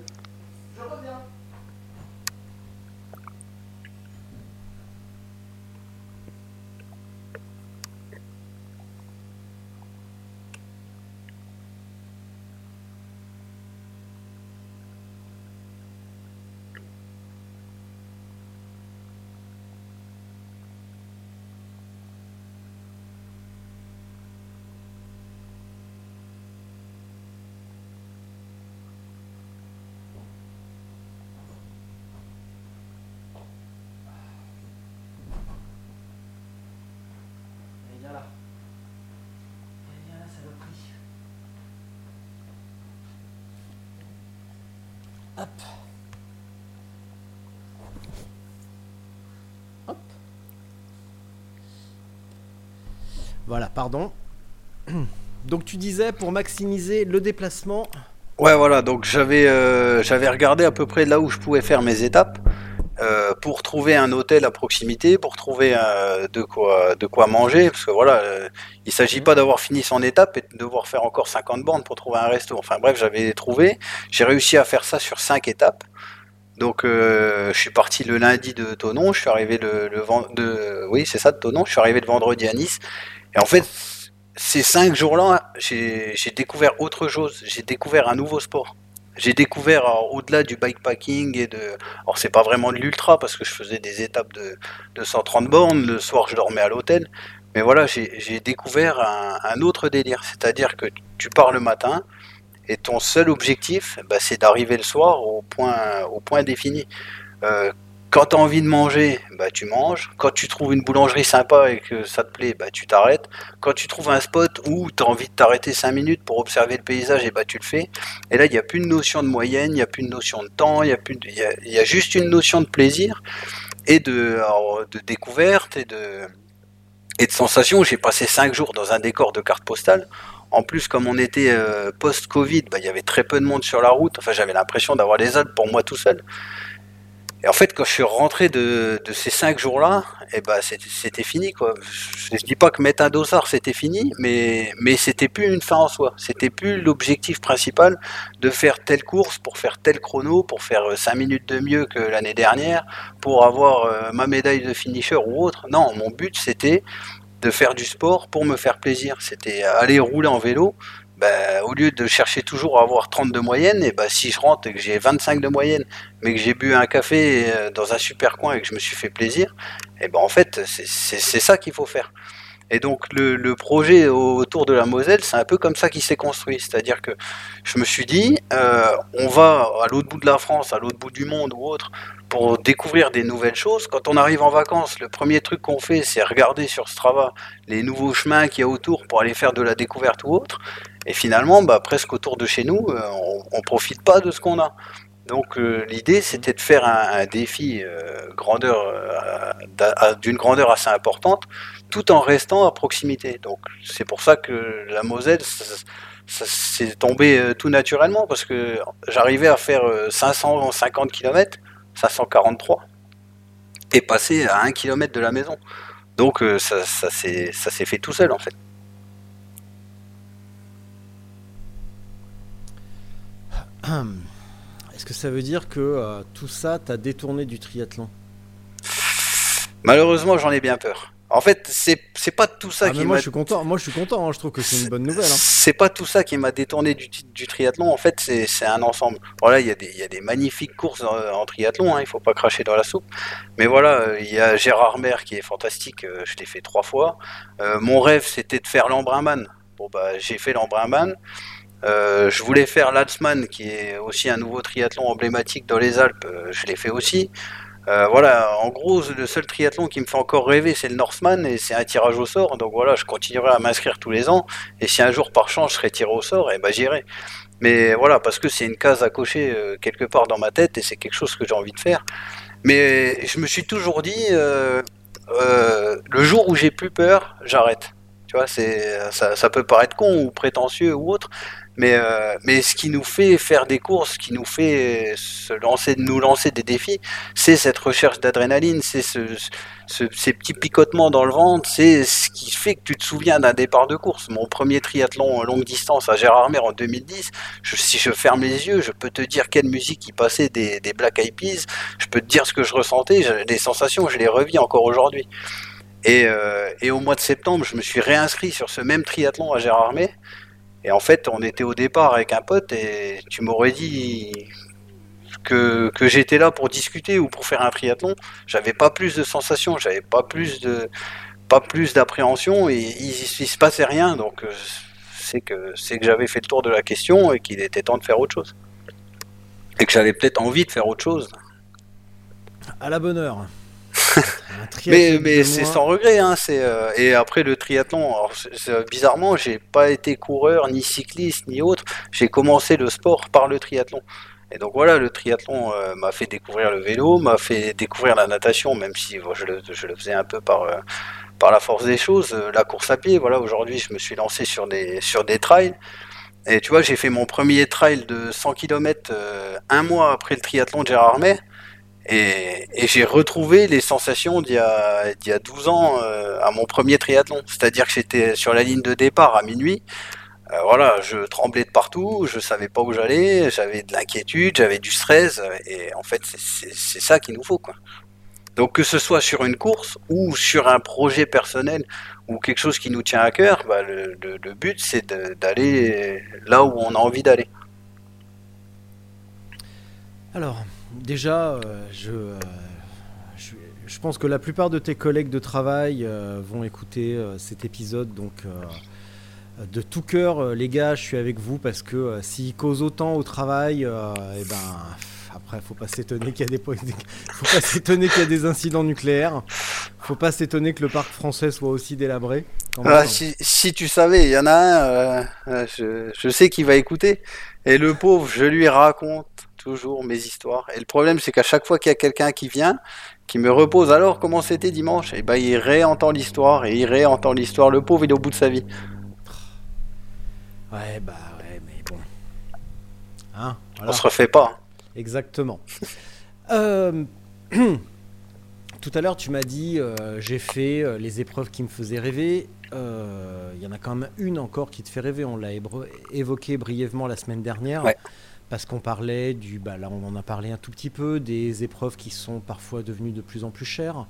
Voilà, pardon. Donc tu disais pour maximiser le déplacement. Ouais, voilà, donc j'avais euh, j'avais regardé à peu près là où je pouvais faire mes étapes pour trouver un hôtel à proximité, pour trouver euh, de quoi de quoi manger, parce que voilà, euh, il s'agit pas d'avoir fini son étape et de devoir faire encore 50 bornes pour trouver un resto. Enfin bref, j'avais trouvé, j'ai réussi à faire ça sur 5 étapes. Donc euh, je suis parti le lundi de Tonon, je suis arrivé le, le de oui c'est ça de Tonon, je suis arrivé le vendredi à Nice. Et en fait ces cinq jours-là, j'ai j'ai découvert autre chose. J'ai découvert un nouveau sport. J'ai découvert au-delà du bikepacking et de. Alors, c'est pas vraiment de l'ultra parce que je faisais des étapes de, de 130 bornes. Le soir, je dormais à l'hôtel. Mais voilà, j'ai découvert un, un autre délire. C'est-à-dire que tu pars le matin et ton seul objectif, bah, c'est d'arriver le soir au point, au point défini. Euh, quand tu as envie de manger, bah, tu manges. Quand tu trouves une boulangerie sympa et que ça te plaît, bah, tu t'arrêtes. Quand tu trouves un spot où tu as envie de t'arrêter 5 minutes pour observer le paysage, et bah, tu le fais. Et là, il n'y a plus de notion de moyenne, il n'y a plus de notion de temps, il y, a juste une notion de plaisir et de, découverte et de, et de sensation. J'ai passé 5 jours dans un décor de carte postale. En plus, comme on était euh, post-Covid, bah, il y avait très peu de monde sur la route. Enfin, j'avais l'impression d'avoir les Alpes pour moi tout seul. Et en fait, quand je suis rentré de, ces cinq jours-là, eh ben, c'était fini. Quoi. Je, je dis pas que mettre un dossard, c'était fini, mais, mais c'était plus une fin en soi. C'était plus l'objectif principal de faire telle course pour faire tel chrono, pour faire euh, cinq minutes de mieux que l'année dernière, pour avoir euh, ma médaille de finisher ou autre. Non, mon but, c'était de faire du sport pour me faire plaisir. C'était aller rouler en vélo. Ben, au lieu de chercher toujours à avoir 30 de moyenne, et ben, si je rentre et que j'ai 25 de moyenne, mais que j'ai bu un café euh, dans un super coin et que je me suis fait plaisir, et ben en fait, c'est- ça qu'il faut faire. Et donc le, le projet autour de la Moselle, c'est un peu comme ça qu'il s'est construit. C'est-à-dire que je me suis dit, euh, on va à l'autre bout de la France, à l'autre bout du monde ou autre, pour découvrir des nouvelles choses. Quand on arrive en vacances, le premier truc qu'on fait, c'est regarder sur Strava les nouveaux chemins qu'il y a autour pour aller faire de la découverte ou autre. Et finalement, bah, presque autour de chez nous, euh, on, on profite pas de ce qu'on a. Donc euh, l'idée, c'était de faire un, défi euh, grandeur d'une grandeur assez importante, tout en restant à proximité. Donc c'est pour ça que la Moselle, ça, s'est tombé tout naturellement parce que j'arrivais à faire euh, 550 km, 543, et passer à 1 km de la maison. Donc ça s'est fait tout seul en fait. Est-ce que ça veut dire que euh, tout ça t'a détourné du triathlon? Malheureusement, j'en ai bien peur. En fait, c'est pas tout ça Ah, qui moi m'a je suis content, moi je suis content, hein, je trouve que c'est une bonne nouvelle. hein. c'est pas tout ça qui m'a détourné du, du triathlon. En fait, c'est un ensemble. Voilà, il y, a des- il y a des magnifiques courses en, en triathlon. Hein, il faut pas cracher dans la soupe. Mais voilà, euh, il y a Gérard Mer qui est fantastique. euh, je l'ai fait trois fois. Euh, mon rêve, c'était de faire l'Embrunman. Bon bah, j'ai fait l'Embrunman. Euh, je voulais faire l'Altsman, qui est aussi un nouveau triathlon emblématique dans les Alpes. euh, je l'ai fait aussi. Euh, voilà, en gros, le seul triathlon qui me fait encore rêver, c'est le Northman et c'est un tirage au sort. Donc voilà, je continuerai à m'inscrire tous les ans. Et si un jour par chance je serais tiré au sort, eh ben j'irai. Mais voilà, parce que c'est une case à cocher quelque part dans ma tête et c'est quelque chose que j'ai envie de faire. Mais je me suis toujours dit, le jour où j'ai plus peur, j'arrête. Tu vois, c'est ça peut paraître con ou prétentieux ou autre, mais euh, mais ce qui nous fait faire des courses, ce qui nous fait se lancer, nous lancer des défis, c'est cette recherche d'adrénaline, c'est ce, ce- ces petits picotements dans le ventre, c'est ce qui fait que tu te souviens d'un départ de course. Mon premier triathlon longue distance à Gérardmer en 2010, je- si je ferme les yeux, je peux te dire quelle musique qui passait des, Black Eyed Peas, je peux te dire ce que je ressentais, les sensations, je les revis encore aujourd'hui. Et, euh, et au mois de septembre, je me suis réinscrit sur ce même triathlon à Gérardmer. Et en fait, on était au départ avec un pote et tu m'aurais dit que, que j'étais là pour discuter ou pour faire un triathlon. J'avais pas plus de sensations, j'avais pas plus de pas plus d'appréhension et il, il se passait rien. Donc euh, c'est que c'est que j'avais fait le tour de la question et qu'il était temps de faire autre chose. Et que j'avais peut-être envie de faire autre chose. À la bonne heure. Mais, c'est sans regret, hein, c'est, euh, et après le triathlon, alors, c'est- c'est- bizarrement, j'ai pas été coureur, ni cycliste, ni autre. J'ai commencé le sport par le triathlon. Et donc voilà, le triathlon euh, m'a fait découvrir le vélo, m'a fait découvrir la natation, même si bon, je, le, je le faisais un peu par, euh, par la force des choses. Euh, la course à pied, voilà, aujourd'hui je me suis lancé sur des, sur des trails. Et tu vois, j'ai fait mon premier trail de 100 km un mois après le triathlon de Gérardmer. Et, j'ai retrouvé les sensations d'il y a, d'il y a 12 ans euh, à mon premier triathlon. C'est-à-dire que j'étais sur la ligne de départ à minuit. Euh, voilà, je tremblais de partout, je savais pas où j'allais, j'avais de l'inquiétude, j'avais du stress. euh, Et en fait, c'est- ça qu'il nous faut. Donc que ce soit sur une course ou sur un projet personnel ou quelque chose qui nous tient à cœur, bah, le, but c'est d'aller là où on a envie d'aller. Alors, déjà, euh, je, euh, je, pense que la plupart de tes collègues de travail euh, vont écouter cet épisode. Donc, de tout cœur, les gars, je suis avec vous parce que s'ils causent autant au travail, euh, eh ben, après, faut pas s'étonner qu'il y a des, faut pas s'étonner qu'il y a des incidents nucléaires. Faut pas s'étonner que le parc français soit aussi délabré. Ah, si, tu savais, il y en a un, je sais qu'il va écouter. Et le pauvre, je lui raconte toujours mes histoires. Et le problème, c'est qu'à chaque fois qu'il y a quelqu'un qui vient, qui me repose alors comment c'était dimanche, et ben il réentend l'histoire et il réentend l'histoire. Le pauvre, il est au bout de sa vie. Ouais, bah ouais, mais bon. Hein, voilà. On se refait pas. Exactement. Euh, Tout à l'heure, tu m'as dit euh, j'ai fait euh, les épreuves qui me faisaient rêver. Il y en a quand même une encore qui te fait rêver. On l'a évoqué brièvement la semaine dernière. Ouais. Parce qu'on parlait du. Bah, là, on en a parlé un tout petit peu des épreuves qui sont parfois devenues de plus en plus chères.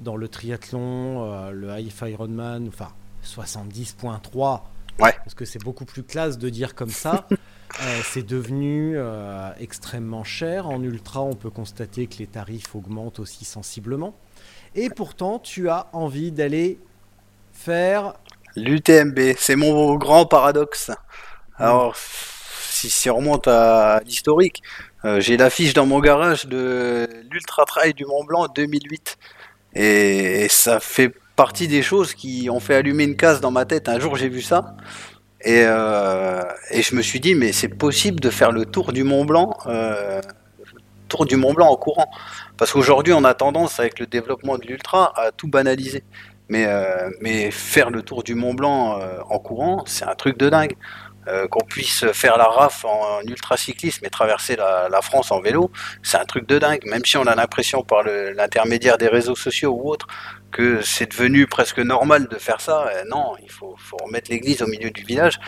Dans le triathlon, euh, le Half Ironman, enfin 70.3 Ouais. parce que c'est beaucoup plus classe de dire comme ça. Euh, c'est devenu euh, extrêmement cher. En ultra, on peut constater que les tarifs augmentent aussi sensiblement. Et pourtant, tu as envie d'aller faire. L'UTMB, c'est mon grand paradoxe. Alors, si, on remonte à l'historique, euh, j'ai l'affiche dans mon garage de l'Ultra Trail du Mont Blanc 2008. Et, ça fait partie des choses qui ont fait allumer une case dans ma tête. Un jour, j'ai vu ça. Et, euh, je me suis dit, mais c'est possible de faire le tour du Mont Blanc, euh, tour du Mont Blanc en courant. Parce qu'aujourd'hui, on a tendance, avec le développement de l'ultra, à tout banaliser. Mais, euh, faire le tour du Mont Blanc en courant, c'est un truc de dingue. Euh, qu'on puisse faire la RAF en, ultra cyclisme et traverser la, France en vélo, c'est un truc de dingue. Même si on a l'impression par l'intermédiaire des réseaux sociaux ou autres que c'est devenu presque normal de faire ça, euh, non, il faut, remettre l'église au milieu du village.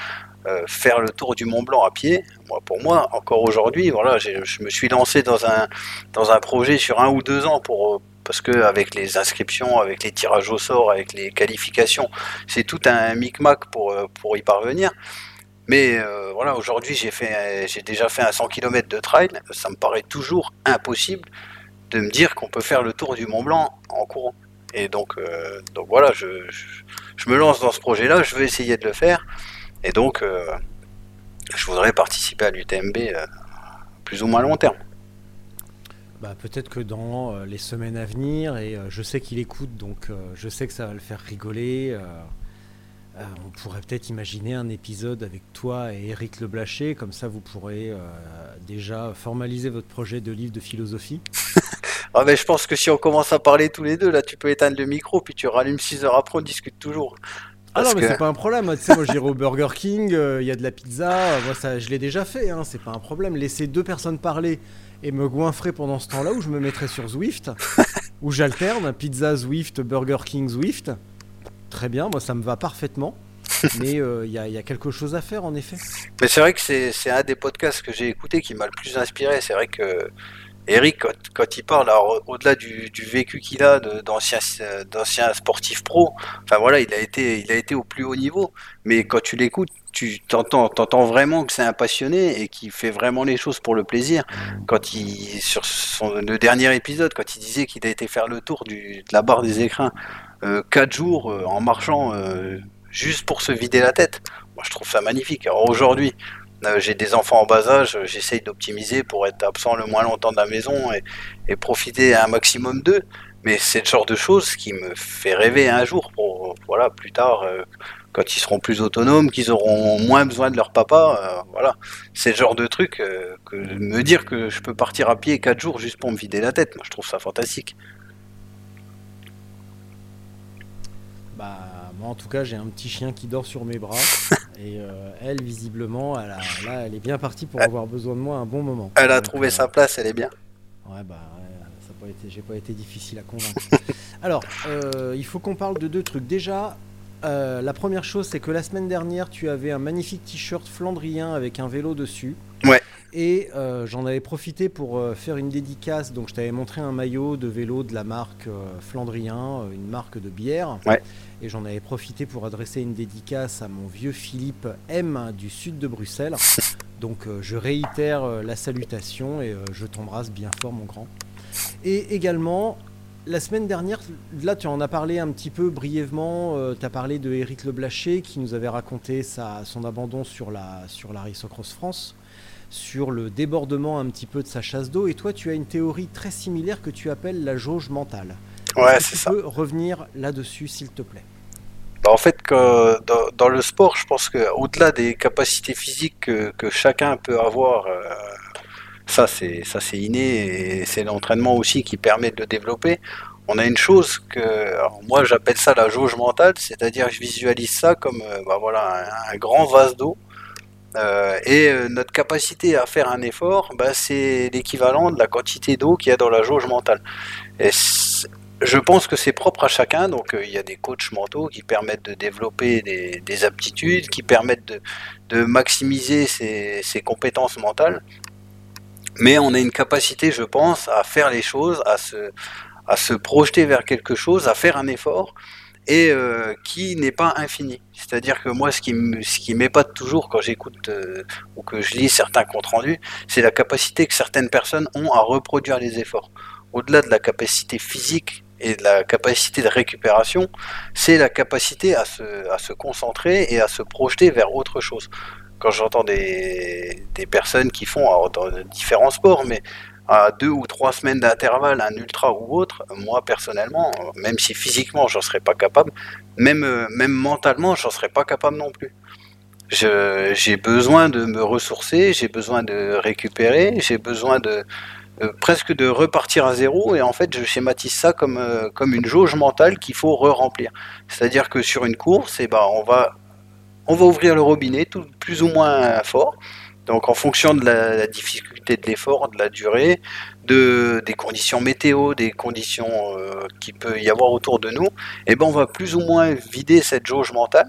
Euh, faire le tour du Mont Blanc à pied, moi, pour moi, encore aujourd'hui, voilà, je me suis lancé dans un, dans un projet sur un ou deux ans pour, parce que avec les inscriptions, avec les tirages au sort, avec les qualifications, c'est tout un micmac pour, pour y parvenir. Mais euh, voilà, aujourd'hui j'ai fait, j'ai déjà fait un 100 km de trail. Ça me paraît toujours impossible de me dire qu'on peut faire le tour du Mont Blanc en courant. Et donc, euh, donc voilà, je, je, me lance dans ce projet-là. Je vais essayer de le faire. Et donc, euh, je voudrais participer à l'UTMB euh, plus ou moins long terme. Bah, peut-être que dans euh, les semaines à venir, et euh, je sais qu'il écoute, donc euh, je sais que ça va le faire rigoler. Euh, euh, on pourrait peut-être imaginer un épisode avec toi et Eric Le Blaché, comme ça vous pourrez euh, déjà formaliser votre projet de livre de philosophie. Ah mais je pense que si on commence à parler tous les deux, là tu peux éteindre le micro, puis tu rallumes 6 heures après, on discute toujours. Ah Parce non, mais que- c'est pas un problème. Tu sais, moi j'irai au Burger King, euh, il y a de la pizza. euh, Moi, ça, je l'ai déjà fait, hein, c'est pas un problème. Laisser deux personnes parler et me goinfrer pendant ce temps-là, où je me mettrai sur Zwift, où j'alterne pizza Zwift, Burger King Zwift. Très bien, moi ça me va parfaitement. Mais euh, il y, a- il y a quelque chose à faire en effet. Mais c'est vrai que c'est un des podcasts que j'ai écouté qui m'a le plus inspiré. C'est vrai que Eric, quand, quand il parle, au-delà du, du vécu qu'il a d'ancien d'ancien sportif pro, enfin voilà, il a été il a été au plus haut niveau. Mais quand tu l'écoutes, tu t'entends t'entends vraiment que c'est un passionné et qui fait vraiment les choses pour le plaisir. Quand il sur son le dernier épisode, quand il disait qu'il a été faire le tour du, de la barre des écrins euh, quatre jours euh, en marchant euh, juste pour se vider la tête. Moi, je trouve ça magnifique. Alors aujourd'hui, euh, j'ai des enfants en bas âge, euh, j'essaye d'optimiser pour être absent le moins longtemps de la maison et, profiter un maximum d'eux. Mais c'est le genre de choses qui me fait rêver un jour pour, voilà, plus tard, euh, quand ils seront plus autonomes, qu'ils auront moins besoin de leur papa, euh, voilà. C'est le genre de truc euh, que me dire que je peux partir à pied quatre jours juste pour me vider la tête. Moi, je trouve ça fantastique. Bah, moi en tout cas, j'ai un petit chien qui dort sur mes bras. et euh, elle, visiblement, elle a- là, elle est bien partie pour avoir besoin de moi un bon moment. Elle a Donc, trouvé euh, sa place, elle est bien. Ouais, bah, ça pas été, j'ai pas été difficile à convaincre. Alors, euh, il faut qu'on parle de deux trucs. Déjà, euh, la première chose, c'est que la semaine dernière, tu avais un magnifique t-shirt flandrien avec un vélo dessus. Ouais. Et euh, j'en avais profité pour euh, faire une dédicace. Donc, je t'avais montré un maillot de vélo de la marque euh, Flandrien, euh, une marque de bière. Ouais. Et j'en avais profité pour adresser une dédicace à mon vieux Philippe M du sud de Bruxelles. Donc, euh, je réitère euh, la salutation et euh, je t'embrasse bien fort, mon grand. Et également, la semaine dernière, là tu en as parlé un petit peu brièvement, tu as parlé de Eric Le Blaché qui nous avait raconté sa, son abandon sur la, sur la Race Cross France, sur le débordement un petit peu de sa chasse d'eau, et toi tu as une théorie très similaire que tu appelles la jauge mentale. Ouais, c'est tu ça. peux revenir là-dessus s'il te plaît? Bah, en fait, que dans, dans le sport, je pense que au-delà des capacités physiques que, que chacun peut avoir, euh, ça c'est ça c'est inné et c'est l'entraînement aussi qui permet de le développer. On a une chose que moi j'appelle ça la jauge mentale, c'est-à-dire je visualise ça comme euh, bah, voilà un, un grand vase d'eau. Euh, et euh, notre capacité à faire un effort, bah, c'est l'équivalent de la quantité d'eau qu'il y a dans la jauge mentale. Et je pense que c'est propre à chacun, donc euh, il y a des coachs mentaux qui permettent de développer des, des aptitudes, qui permettent de, maximiser ses, compétences mentales. Mais on a une capacité, je pense, à faire les choses, à se, à se projeter vers quelque chose, à faire un effort, et euh, qui n'est pas infini. C'est-à-dire que moi, ce qui ce qui m'épate toujours quand j'écoute euh, ou que je lis certains comptes rendus, c'est la capacité que certaines personnes ont à reproduire les efforts. Au-delà de la capacité physique et de la capacité de récupération, c'est la capacité à se, à se concentrer et à se projeter vers autre chose. Quand j'entends des, des personnes qui font dans différents sports, mais à deux ou trois semaines d'intervalle, un ultra ou autre, moi personnellement, même si physiquement j'en serais pas capable, même, euh, même mentalement j'en serais pas capable non plus. J'ai besoin de me ressourcer, j'ai besoin de récupérer, j'ai besoin de, euh, presque de repartir à zéro et en fait je schématise ça comme, euh, comme une jauge mentale qu'il faut re-remplir. C'est-à-dire que sur une course, eh ben, on, va, on va ouvrir le robinet plus ou moins fort. Donc en fonction de la, difficulté de l'effort, de la durée, de, des conditions météo, des conditions euh, qu'il peut y avoir autour de nous, eh ben, on va plus ou moins vider cette jauge mentale.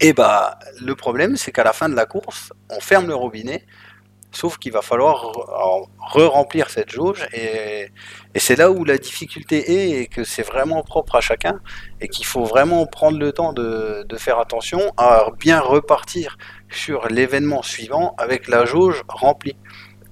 Et bah, le problème, c'est qu'à la fin de la course, on ferme le robinet, sauf qu'il va falloir re- re-remplir cette jauge et, c'est là où la difficulté est et que c'est vraiment propre à chacun et qu'il faut vraiment prendre le temps de faire attention à bien repartir sur l'événement suivant avec la jauge remplie.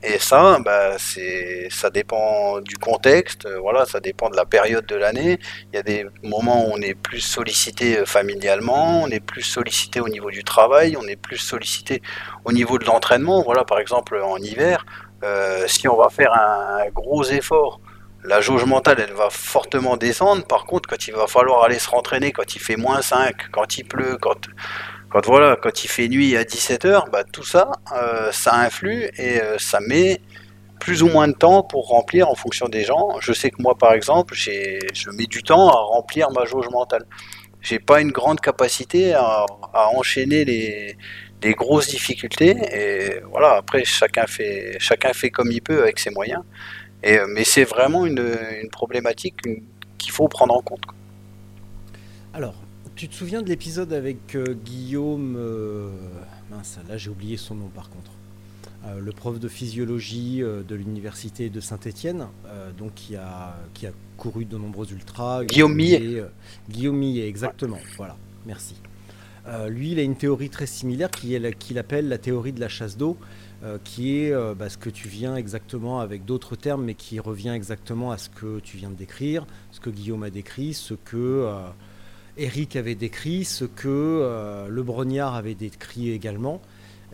Et ça, bah, c'est, ça dépend du contexte, euh, voilà, ça dépend de la période de l'année. Il y a des moments où on est plus sollicité euh, familialement, on est plus sollicité au niveau du travail, on est plus sollicité au niveau de l'entraînement. Voilà, par exemple, en hiver, euh, si on va faire un, un gros effort, la jauge mentale, elle va fortement descendre. Par contre, quand il va falloir aller se rentraîner, quand il fait moins 5, quand il pleut, quand, quand voilà, quand il fait nuit à 17h, bah, tout ça, euh, ça influe et euh, ça met plus ou moins de temps pour remplir en fonction des gens. Je sais que moi, par exemple, je mets du temps à remplir ma jauge mentale. J'ai pas une grande capacité à, enchaîner les, grosses difficultés et voilà. Après, chacun fait, chacun fait comme il peut avec ses moyens. Euh, mais c'est vraiment une, une problématique qu'il faut prendre en compte. Alors, tu te souviens de l'épisode avec euh, Guillaume. euh, Mince, là j'ai oublié son nom par contre. Euh, le prof de physiologie de l'université de Saint-Étienne, donc qui a, qui a couru de nombreux ultras. Guillaume Millet. Et, Guillaume Millet, exactement. Voilà, merci. Lui, il a une théorie très similaire qui qu'il appelle la théorie de la chasse d'eau, qui est bah, ce que tu viens exactement avec d'autres termes, mais qui revient exactement à ce que tu viens de décrire, ce que Guillaume a décrit, ce que Eric avait décrit, ce que euh, Le Brognard avait décrit également,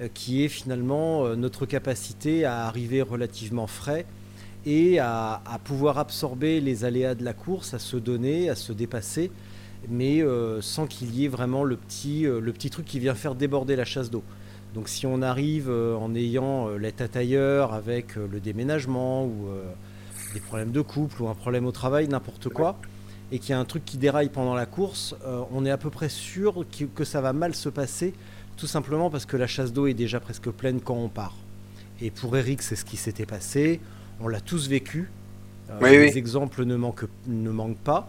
euh, qui est finalement euh, notre capacité à arriver relativement frais et à, pouvoir absorber les aléas de la course, à se donner, à se dépasser, mais sans qu'il y ait vraiment le petit, le petit truc qui vient faire déborder la chasse d'eau. Donc si on arrive en ayant la tête ailleurs avec le déménagement ou des problèmes de couple ou un problème au travail, n'importe quoi, et qu'il y a un truc qui déraille pendant la course, euh, on est à peu près sûr que, que ça va mal se passer, tout simplement parce que la chasse d'eau est déjà presque pleine quand on part. Et pour Eric, c'est ce qui s'était passé, on l'a tous vécu, Euh, Oui, les oui. exemples ne manquent, ne manquent pas,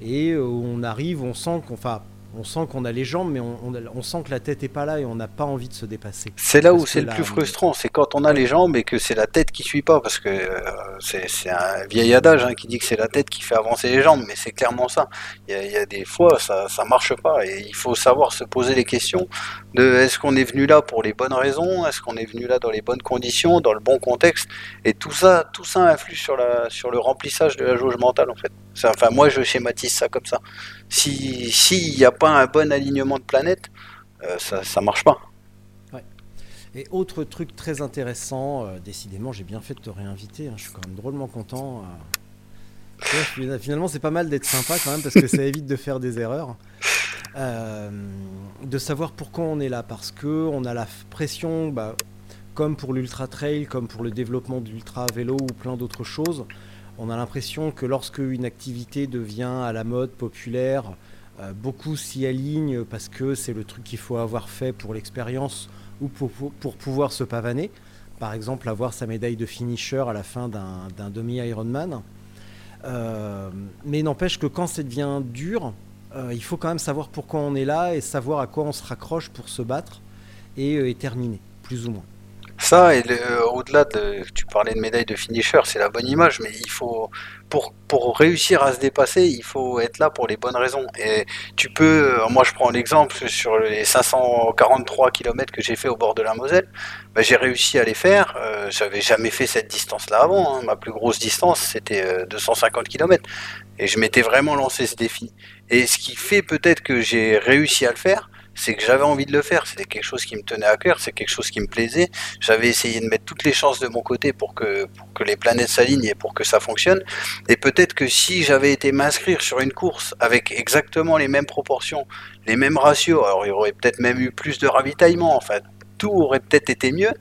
et euh, on arrive, on sent qu'on enfin, on sent qu'on a les jambes, mais on, on a- on sent que la tête est pas là et on n'a pas envie de se dépasser. C'est là où c'est le plus frustrant, c'est quand on a les jambes et que c'est la tête qui suit pas, parce que euh, c'est un vieil adage hein, qui dit que c'est la tête qui fait avancer les jambes, mais c'est clairement ça. Il y, a, il y a des fois ça ça marche pas et il faut savoir se poser les questions de est-ce qu'on est venu là pour les bonnes raisons, est-ce qu'on est venu là dans les bonnes conditions, dans le bon contexte, et tout ça tout ça influe sur la sur le remplissage de la jauge mentale en fait. Enfin moi je schématise ça comme ça. Si s'il n'y a pas un bon alignement de planète, euh, ça ça marche pas. Et autre truc très intéressant, euh, décidément, j'ai bien fait de te réinviter. hein, je suis quand même drôlement content. euh. Finalement, c'est pas mal d'être sympa quand même parce que ça évite de faire des erreurs. De savoir pourquoi on est là, parce que on a la pression, bah, comme pour l'ultra trail, comme pour le développement de l'ultra vélo ou plein d'autres choses, on a l'impression que lorsque une activité devient à la mode, populaire, euh, beaucoup s'y alignent parce que c'est le truc qu'il faut avoir fait pour l'expérience ou pour, pouvoir se pavaner. Par exemple, avoir sa médaille de finisher à la fin d'un demi-Ironman. Euh, mais n'empêche que quand ça devient dur, euh, il faut quand même savoir pourquoi on est là et savoir à quoi on se raccroche pour se battre et terminer, plus ou moins. Ça, et au-delà de, tu parlais de médaille de finisher, c'est la bonne image, mais il faut, pour, pour réussir à se dépasser, il faut être là pour les bonnes raisons. Et tu peux, euh, moi je prends l'exemple sur les 543 km que j'ai fait au bord de la Moselle, bah, j'ai réussi à les faire, euh, j'avais jamais fait cette distance-là avant, hein. ma plus grosse distance c'était euh, 250 km, et je m'étais vraiment lancé ce défi. Et ce qui fait peut-être que j'ai réussi à le faire, c'est que j'avais envie de le faire, c'était quelque chose qui me tenait à cœur, c'est quelque chose qui me plaisait, j'avais essayé de mettre toutes les chances de mon côté pour que, pour que les planètes s'alignent et pour que ça fonctionne. Et peut-être que si j'avais été m'inscrire sur une course avec exactement les mêmes proportions, les mêmes ratios, alors il y aurait peut-être même eu plus de ravitaillement, enfin tout aurait peut-être été mieux.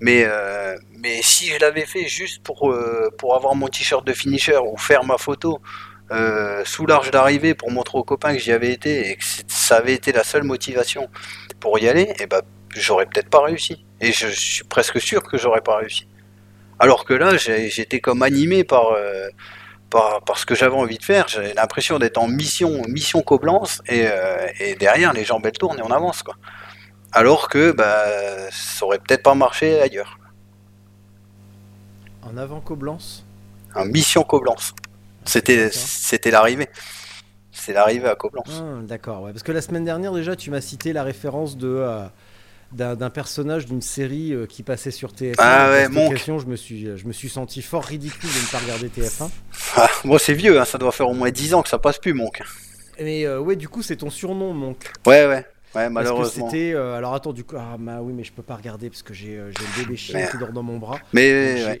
Mais, euh, mais si je l'avais fait juste pour, euh, pour avoir mon t-shirt de finisher ou faire ma photo euh, sous l'arche d'arrivée pour montrer aux copains que j'y avais été et que ça avait été la seule motivation pour y aller, et ben j'aurais peut-être pas réussi. Et je suis presque sûr que j'aurais pas réussi. Alors que là, j'ai- j'étais comme animé par, euh, par, par ce que j'avais envie de faire. J'avais l'impression d'être en mission, mission Coblence, et, euh, et derrière, les jambes elles tournent et on avance. Quoi. Alors que bah, ça aurait peut-être pas marché ailleurs. En avant Coblence En mission Coblence. C'était c'était l'arrivée. C'est l'arrivée à Coblence. Ah, D'accord, ouais. Parce que la semaine dernière, déjà, tu m'as cité la référence de. euh, d'un personnage d'une série euh, qui passait sur TF1. Ah ouais, occasion, je me suis, je me suis senti fort ridicule de ne pas regarder TF1. Ah, moi, c'est vieux, hein, ça doit faire au moins 10 ans que ça passe plus, Monk. Mais euh, ouais, du coup, c'est ton surnom, Monk. Ouais, ouais. Ouais, Parce que malheureusement. c'était. euh, alors attends, du coup. Ah, bah oui, mais je peux pas regarder parce que j'ai euh, le bébé chien qui dort dans mon bras. Mais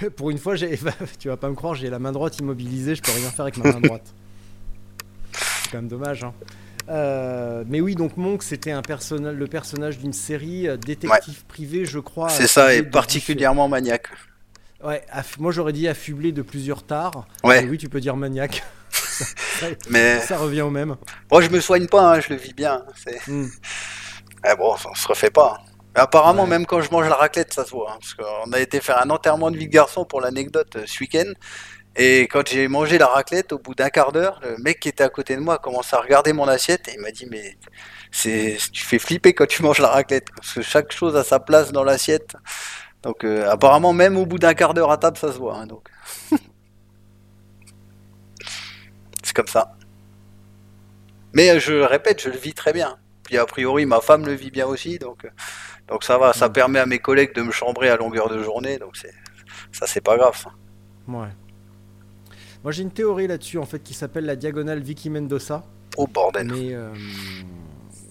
ouais. Pour une fois, tu vas pas me croire, j'ai la main droite immobilisée, je peux rien faire avec ma main droite. C'est quand même dommage. Hein. Euh, mais oui, donc Monk, c'était un personnage, le personnage d'une série euh, détective privé, je crois. c'est ça, et particulièrement maniaque. Ouais, moi j'aurais dit affublé de plusieurs tares. Ouais. Et oui, tu peux dire maniaque. Ça, ça- Mais ça revient au même. moi, je me soigne pas, hein, je le vis bien. C'est... Hmm. Ah bon, on se refait pas. Mais apparemment, Ouais. même quand je mange la raclette, ça se voit. hein, parce qu'on a été faire un enterrement de vie de garçon pour l'anecdote euh, ce week-end. Et quand j'ai mangé la raclette, au bout d'un quart d'heure, le mec qui était à côté de moi a commencé à regarder mon assiette et il m'a dit Mais c'est, tu fais flipper quand tu manges la raclette. Parce que chaque chose a sa place dans l'assiette. Donc, euh, apparemment, même au bout d'un quart d'heure à table, ça se voit. hein, donc. comme ça. Mais euh, je le répète, je le vis très bien. Puis a priori, ma femme le vit bien aussi, donc, euh, donc ça va. Ça permet à mes collègues de me chambrer à longueur de journée, donc c'est, ça c'est pas grave. ça. Ouais. Moi j'ai une théorie là-dessus en fait qui s'appelle la diagonale Vicky Mendoza. Oh bordel. Mais, euh,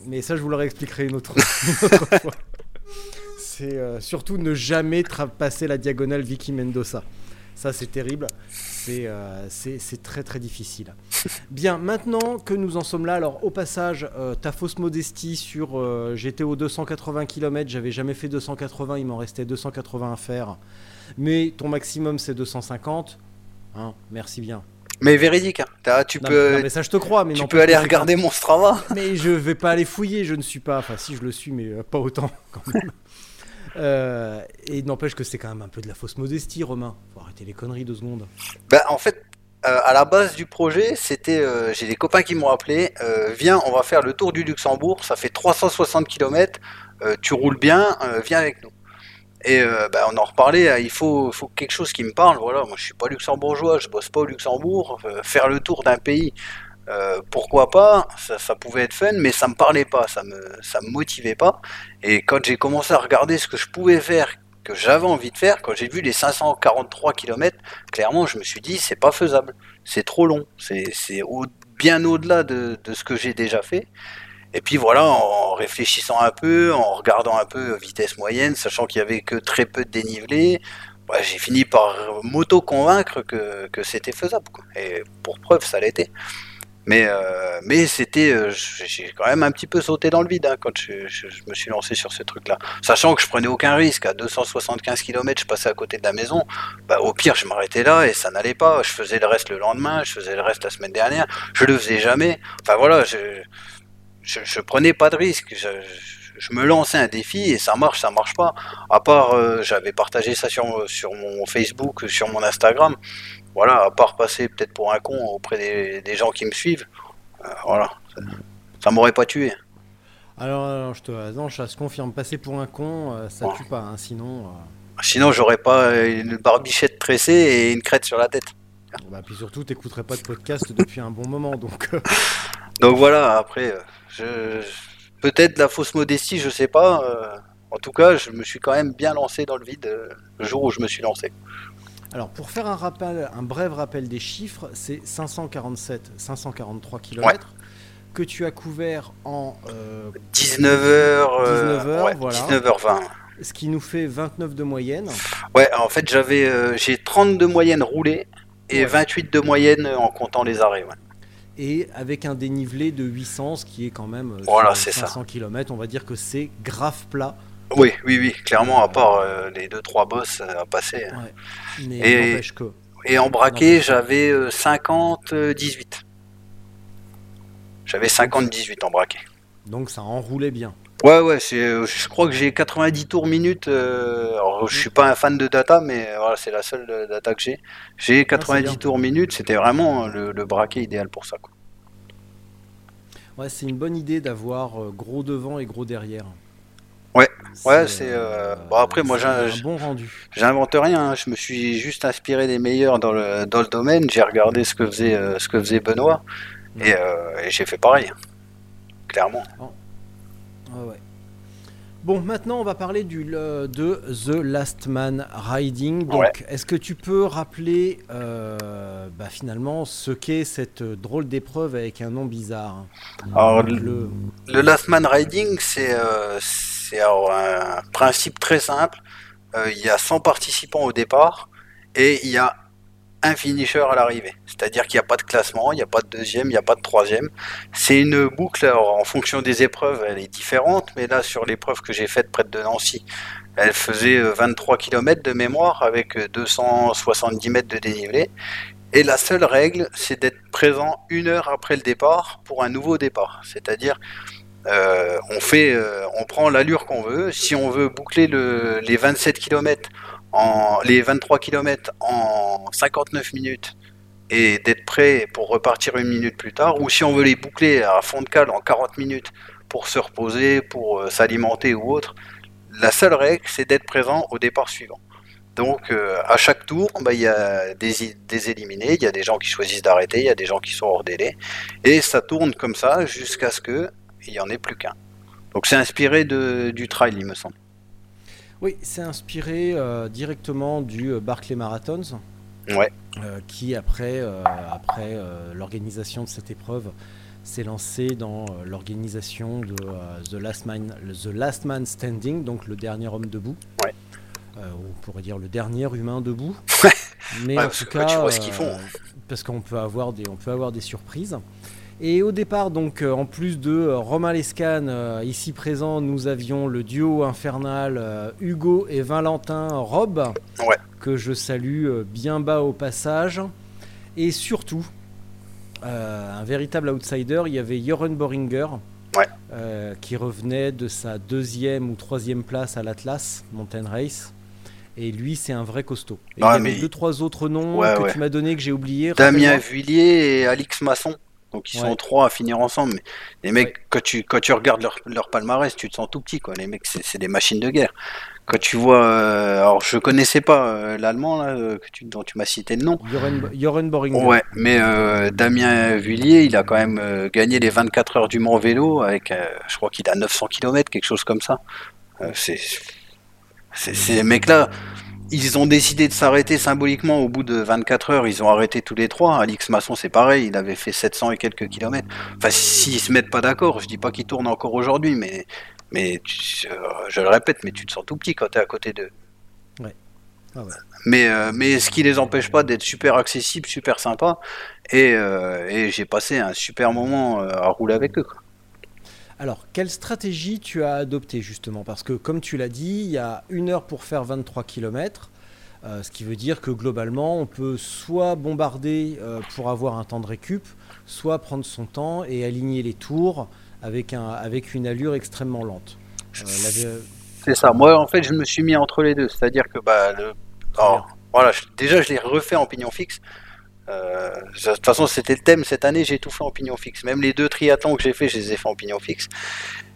mais ça, je vous le réexpliquerai une autre, une autre fois. C'est euh, surtout ne jamais passer la diagonale Vicky Mendoza. Ça, c'est terrible. C'est euh, c'est- très très difficile. Bien, maintenant que nous en sommes là, alors au passage, euh, ta fausse modestie sur. euh, J'étais aux 280 km, j'avais jamais fait 280, il m'en restait 280 à faire. Mais ton maximum, c'est 250. Hein, merci bien. Mais véridique, hein. Tu Non, peux, mais, non, mais ça, je te crois. Mais tu peux aller regarder mon Strava. mais je vais pas aller fouiller, je ne suis pas. Enfin, si je le suis, mais euh, pas autant quand même. Euh, et n'empêche que c'est quand même un peu de la fausse modestie, Romain. Faut arrêter les conneries deux secondes. Bah, en fait, euh, à la base du projet, c'était, euh, j'ai des copains qui m'ont appelé, viens, on va faire le tour du Luxembourg, ça fait 360 km, tu roules bien, viens avec nous. Et bah, on en reparlait, il faut, faut quelque chose qui me parle, voilà, moi je suis pas luxembourgeois, je bosse pas au Luxembourg, faire le tour d'un pays, pourquoi pas, ça, ça pouvait être fun, mais ça me parlait pas, ça me, ça me motivait pas. Et quand j'ai commencé à regarder ce que je pouvais faire, que j'avais envie de faire, quand j'ai vu les 543 km, clairement, je me suis dit, c'est pas faisable. C'est trop long. C'est bien au-delà de, ce que j'ai déjà fait. Et puis voilà, en réfléchissant un peu, en regardant un peu vitesse moyenne, sachant qu'il y avait que très peu de dénivelé, bah, j'ai fini par m'auto-convaincre que, que c'était faisable. Et pour preuve, ça l'était. Mais, euh, mais c'était, euh, j'ai quand même un petit peu sauté dans le vide hein, quand je, me suis lancé sur ce truc-là. Sachant que je prenais aucun risque, à 275 km, je passais à côté de la maison. Bah, au pire, je m'arrêtais là et ça n'allait pas. Je faisais le reste le lendemain, je faisais le reste la semaine dernière. Je le faisais jamais. Enfin voilà, je, je, prenais pas de risque. Je, je- je me lançais un défi et ça marche, ça marche pas. À part, euh, j'avais partagé ça sur, sur mon Facebook, sur mon Instagram. Voilà, à part passer peut-être pour un con auprès des, des gens qui me suivent. euh, voilà, ça, ça m'aurait pas tué. Alors, alors, je te non, ça se confirme. Passer pour un con, euh, ça Ouais. tue pas. hein, sinon, euh, Sinon, j'aurais pas une barbichette tressée et une crête sur la tête. bah, puis surtout, t'écouterais pas de podcast depuis un bon moment. Donc, euh, Donc voilà, après, euh, je, peut-être la fausse modestie, je sais pas. euh, en tout cas, je me suis quand même bien lancé dans le vide euh, le jour où je me suis lancé. Alors, pour faire un rappel, un bref rappel des chiffres, c'est 547, 543 km que tu as couvert en euh, 19h, 19h, ouais, voilà. 19h20. ce qui nous fait 29 de moyenne. Ouais, en fait, j'avais, euh, j'ai 30 de moyenne roulée et Ouais. 28 de moyenne en comptant les arrêts. ouais. et avec un dénivelé de 800, ce qui est quand même euh, Voilà, sur c'est ça. 500 km, on va dire que c'est grave plat. Oui, oui, oui, clairement, à part euh, les deux trois bosses à passer. Ouais. Mais Et- n'empêche que. Et en braquet, j'avais euh, 50, euh, 18. J'avais 50, 18 en braquet. Donc ça enroulait bien. Ouais, ouais, euh, je crois que j'ai 90 tours minute. euh, alors, je suis pas un fan de data, mais voilà, c'est la seule data que j'ai. J'ai 90 bien. tours minute, c'était vraiment le, le braquet idéal pour ça. Quoi. Ouais, c'est une bonne idée d'avoir gros devant et gros derrière. Ouais, Ouais, c'est, euh, bon, après, moi, c'est j'ai- un j'ai- bon rendu. J'invente rien, hein. je me suis juste inspiré des meilleurs dans le, dans le domaine, j'ai regardé ce que faisait, euh, ce que faisait Benoît, et, euh, et j'ai fait pareil, hein. clairement. Ouais, ouais. Bon, maintenant on va parler du, le- de The Last Man Riding. Donc, Ouais. est-ce que tu peux rappeler euh, bah, finalement ce qu'est cette drôle d'épreuve avec un nom bizarre Alors, Donc, le- le- Le Last Man Riding, c'est euh, alors un principe très simple. Euh, il y a 100 participants au départ et il y a un finisher à l'arrivée. C'est-à-dire qu'il n'y a pas de classement, il n'y a pas de deuxième, il n'y a pas de troisième. C'est une boucle, alors, en fonction des épreuves, elle est différente, mais là, sur l'épreuve que j'ai faite près de Nancy, elle faisait euh, 23 km de mémoire avec euh, 270 mètres de dénivelé. Et la seule règle, c'est d'être présent une heure après le départ pour un nouveau départ. C'est-à-dire, euh, on fait, euh, on prend l'allure qu'on veut. Si on veut boucler le- les 27 km en, les 23 km en 59 minutes et d'être prêt pour repartir une minute plus tard, ou si on veut les boucler à fond de cale en 40 minutes pour se reposer, pour euh, s'alimenter ou autre, la seule règle, c'est d'être présent au départ suivant. Donc euh, à chaque tour, bah, il y a des, éliminés, il y a des gens qui choisissent d'arrêter, il y a des gens qui sont hors délai, et ça tourne comme ça jusqu'à ce que il y en ait plus qu'un. Donc c'est inspiré de, du trail, il me semble. Oui, c'est inspiré euh, directement du euh, Barclay Marathons. Ouais. euh, qui après, euh, après l'organisation de cette épreuve s'est lancé dans l'organisation de The, Last Man, The Last Man Standing, donc le dernier homme debout. Ouais. Ou on pourrait dire le dernier humain debout. Mais Ouais, en tout que quand cas, tu vois ce qu'ils font. parce qu'on peut avoir des, on peut avoir des surprises. Et au départ, donc, euh, en plus de euh, Romain Lescane, euh, ici présent, nous avions le duo infernal Hugo et Valentin Rob, Ouais. que je salue bien bas au passage. Et surtout, euh, un véritable outsider, il y avait Joren Boringer, Ouais. euh, qui revenait de sa deuxième ou troisième place à l'Atlas Mountain Race. Et lui, c'est un vrai costaud. Et il y avait mais- deux, trois autres noms Ouais, que tu m'as donné que j'ai oublié. Damien. Vuillier et Alix Masson. Donc ils Ouais. sont trois à finir ensemble. Mais les mecs, Ouais. quand, tu, quand tu regardes leur, leur palmarès, tu te sens tout petit. Quoi. Les mecs, c'est des machines de guerre. Quand tu vois... euh, alors je connaissais pas euh, l'allemand là, euh, que tu, dont tu m'as cité le nom. Joren, Boringer. Ouais, mais euh, Damien Vuillier, il a quand même gagné les 24 heures du Mans vélo avec, je crois qu'il a 900 km, quelque chose comme ça. C'est, c'est- ces mecs-là, ils ont décidé de s'arrêter symboliquement au bout de 24 heures. Ils ont arrêté tous les trois. Alix Masson, c'est pareil, il avait fait 700 et quelques kilomètres. Enfin, s'ils se mettent pas d'accord, je dis pas qu'ils tournent encore aujourd'hui, mais, mais tu- euh, je le répète, mais tu te sens tout petit quand t'es à côté d'eux. Ah ouais. Mais, euh, mais ce qui les empêche pas d'être super accessibles, super sympas. Et, euh, et j'ai passé un super moment euh, à rouler avec eux. quoi. Alors, quelle stratégie tu as adoptée justement? Parce que comme tu l'as dit, il y a une heure pour faire 23 km. ce qui veut dire que globalement, on peut soit bombarder euh, pour avoir un temps de récup, soit prendre son temps et aligner les tours avec, un, avec une allure extrêmement lente. Euh, la- C'est ça. Moi, en fait, je me suis mis entre les deux. C'est-à-dire que, bah, le... alors, voilà, je- déjà, je l'ai refait en pignon fixe. Euh, de toute façon, c'était le thème cette année. J'ai tout fait en pignon fixe. Même les deux triathlons que j'ai fait, je les ai fait en pignon fixe.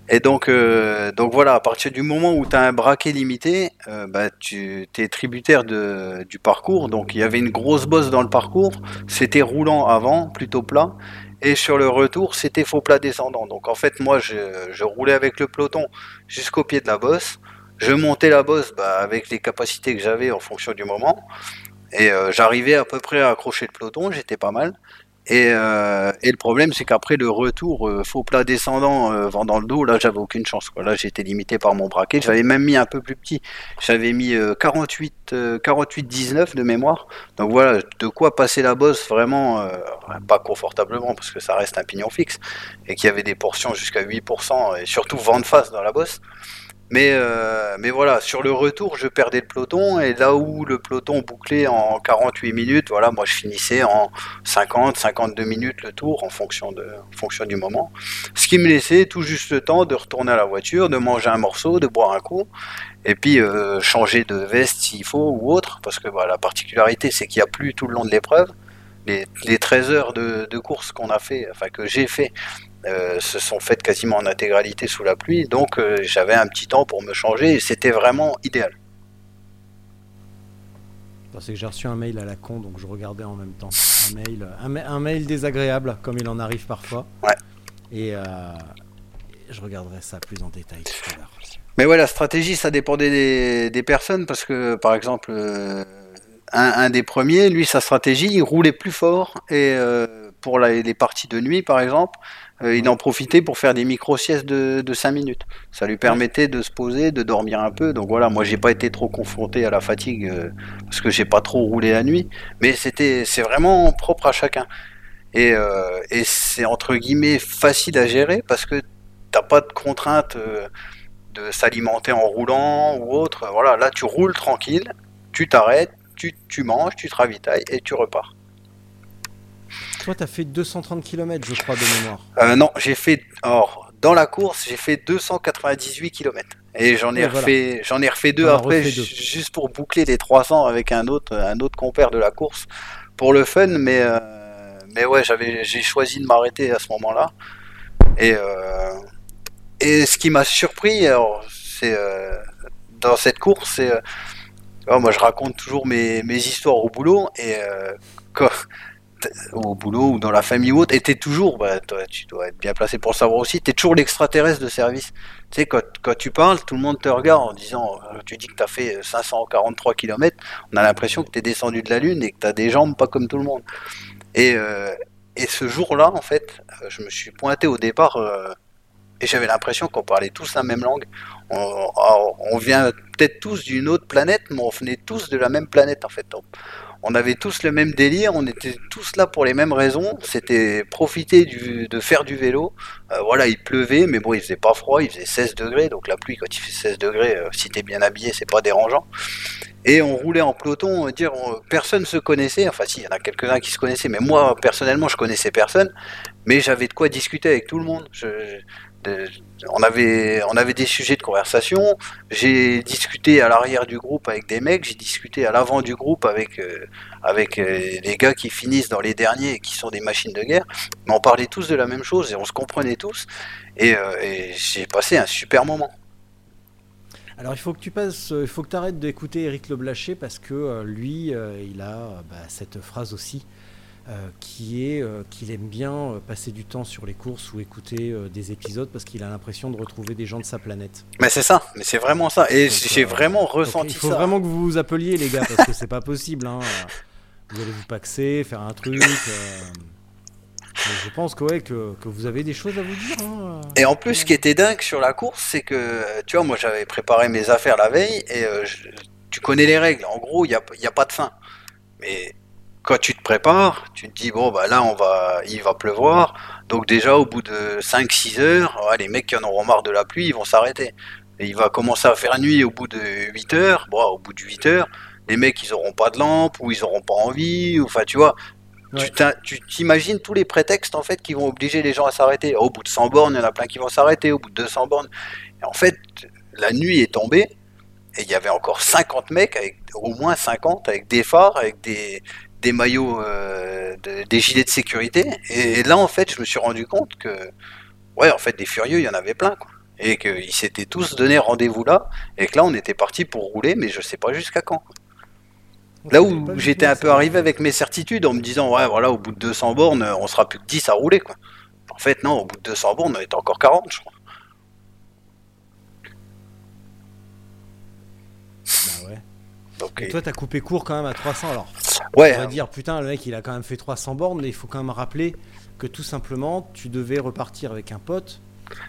Et donc, euh, donc voilà, à partir du moment où tu as un braquet limité, euh, bah, tu es tributaire de, du parcours. Donc il y avait une grosse bosse dans le parcours. C'était roulant avant, plutôt plat. Et sur le retour, c'était faux plat descendant. Donc en fait, moi, je, je roulais avec le peloton jusqu'au pied de la bosse. Je montais la bosse bah, avec les capacités que j'avais en fonction du moment. Et euh, j'arrivais à peu près à accrocher le peloton, j'étais pas mal. Et, euh, et le problème, c'est qu'après le retour, euh, faux plat descendant, vent dans le dos, là, j'avais aucune chance. Quoi. Là, j'étais limité par mon braquet. J'avais même mis un peu plus petit. J'avais mis euh, 48, euh, 48-19 de mémoire. Donc voilà, de quoi passer la bosse vraiment, pas confortablement, parce que ça reste un pignon fixe, et qu'il y avait des portions jusqu'à 8%, et surtout vent de face dans la bosse. Mais, euh, mais voilà, sur le retour, je perdais le peloton, et là où le peloton bouclait en 48 minutes, voilà, moi je finissais en 50, 52 minutes le tour en fonction, de, en fonction du moment. Ce qui me laissait tout juste le temps de retourner à la voiture, de manger un morceau, de boire un coup, et puis euh, changer de veste s'il faut ou autre, parce que voilà, la particularité c'est qu'il n'y a plus tout le long de l'épreuve. Les, les 13 heures de, de course qu'on a fait, enfin que j'ai fait, euh, se sont faites quasiment en intégralité sous la pluie. Donc euh, j'avais un petit temps pour me changer et c'était vraiment idéal. C'est que j'ai reçu un mail à la con, donc je regardais en même temps. Un mail, un, ma- un mail désagréable, comme il en arrive parfois. Ouais. Et euh, je regarderai ça plus en détail tout à l'heure. Mais ouais, la stratégie, ça dépendait des, des personnes parce que, par exemple, un, un des premiers, lui, sa stratégie, il roulait plus fort et pour la- les parties de nuit, par exemple, euh, il en profitait pour faire des micro-siestes de, de 5 minutes. Ça lui permettait de se poser, de dormir un peu. Donc voilà, moi, j'ai pas été trop confronté à la fatigue euh, parce que j'ai pas trop roulé la nuit, mais c'était, c'est vraiment propre à chacun. Et, euh, c'est entre guillemets facile à gérer parce que t'as pas de contraintes. euh, de s'alimenter en roulant ou autre. Voilà, là tu roules tranquille, tu t'arrêtes, tu, tu manges, tu te ravitailles et tu repars. Toi, t'as fait 230 km, je crois, de mémoire. Euh, non, j'ai fait, or, dans la course, j'ai fait 298 km. Et j'en ai, Ouais, voilà. refait, j'en ai refait deux as après, refait deux. ju- juste pour boucler les 300 avec un autre, un autre compère de la course, pour le fun, mais, euh, mais ouais, j'avais, j'ai choisi de m'arrêter à ce moment-là. Et, euh, et ce qui m'a surpris, alors, c'est euh, dans cette course, c'est, euh, tu vois, moi je raconte toujours mes, mes histoires au boulot, et quand, au boulot ou dans la famille ou autre, et t'es toujours, bah, toi, tu dois être bien placé pour savoir aussi, t'es toujours l'extraterrestre de service. Tu sais, quand, quand tu parles, tout le monde te regarde en disant, euh, tu dis que t'as fait 543 km, on a l'impression que t'es descendu de la Lune et que t'as des jambes pas comme tout le monde. Et, euh, et ce jour-là, en fait, euh, je me suis pointé au départ et j'avais l'impression qu'on parlait tous la même langue. On, vient peut-être tous d'une autre planète, mais on venait tous de la même planète, en fait. On avait tous le même délire, on était tous là pour les mêmes raisons. C'était profiter de faire du vélo. Euh, voilà, il pleuvait, mais bon, il faisait pas froid, il faisait 16 degrés. Donc la pluie, quand il fait 16 degrés, euh, si t'es bien habillé, c'est pas dérangeant. Et on roulait en peloton, on dire, on- personne se connaissait. Enfin, si, il y en a quelques-uns qui se connaissaient, mais moi, personnellement, je connaissais personne. Mais j'avais de quoi discuter avec tout le monde. On, avait, on avait des sujets de conversation. J'ai discuté à l'arrière du groupe avec des mecs, j'ai discuté à l'avant du groupe avec, euh, avec euh, les gars qui finissent dans les derniers et qui sont des machines de guerre. Mais on parlait tous de la même chose et on se comprenait tous. Et, euh, j'ai passé un super moment. Alors il faut que tu passes, euh, il faut que arrêtes d'écouter Eric Le Blaché parce que euh, lui, euh, il a euh, bah, cette phrase aussi euh, qui est euh, qu'il aime bien euh, passer du temps sur les courses ou écouter euh, des épisodes parce qu'il a l'impression de retrouver des gens de sa planète. Mais c'est ça, mais c'est vraiment ça. Et j'ai vraiment ressenti il faut ça. vraiment que vous vous appeliez les gars parce que c'est pas possible. hein. Vous allez vous paxer, faire un truc. je pense que, ouais, que, que vous avez des choses à vous dire. hein. Et en plus, ce qui était dingue sur la course, c'est que, tu vois, moi j'avais préparé mes affaires la veille et euh, je- tu connais les règles. En gros, il n'y a, y a pas de fin. Mais quand tu te prépares, tu te dis, bon, bah là, on va, il va pleuvoir. Donc, déjà, au bout de 5-6 heures, ouais, les mecs qui en auront marre de la pluie, ils vont s'arrêter. Et il va commencer à faire nuit au bout de 8 heures. Bon, au bout de 8 heures, les mecs, ils auront pas de lampe ou ils auront pas envie. ou- Enfin, tu vois, Ouais. tu t'imagines tous les prétextes en fait qui vont obliger les gens à s'arrêter. Au bout de 100 bornes, il y en a plein qui vont s'arrêter. Au bout de 200 bornes, et en fait, la nuit est tombée et il y avait encore 50 mecs avec au moins 50 avec des phares, avec des des maillots, euh, de- des gilets de sécurité. Et, là, en fait, je me suis rendu compte que, ouais, en fait, des furieux, il y en avait plein, quoi. Et qu'ils s'étaient tous donné rendez-vous là, et que là, on était parti pour rouler, mais je sais pas jusqu'à quand. Là où j'étais un peu ça. arrivé avec mes certitudes en me disant, ouais, voilà, au bout de 200 bornes, euh, on sera plus que 10 à rouler, quoi. En fait, non, au bout de 200 bornes, on était encore 40, je crois. Bah ouais. Et toi, t'as coupé court quand même à 300. Alors, ouais, on va dire, putain, le mec, il a quand même fait 300 bornes, mais il faut quand même rappeler que tout simplement, tu devais repartir avec un pote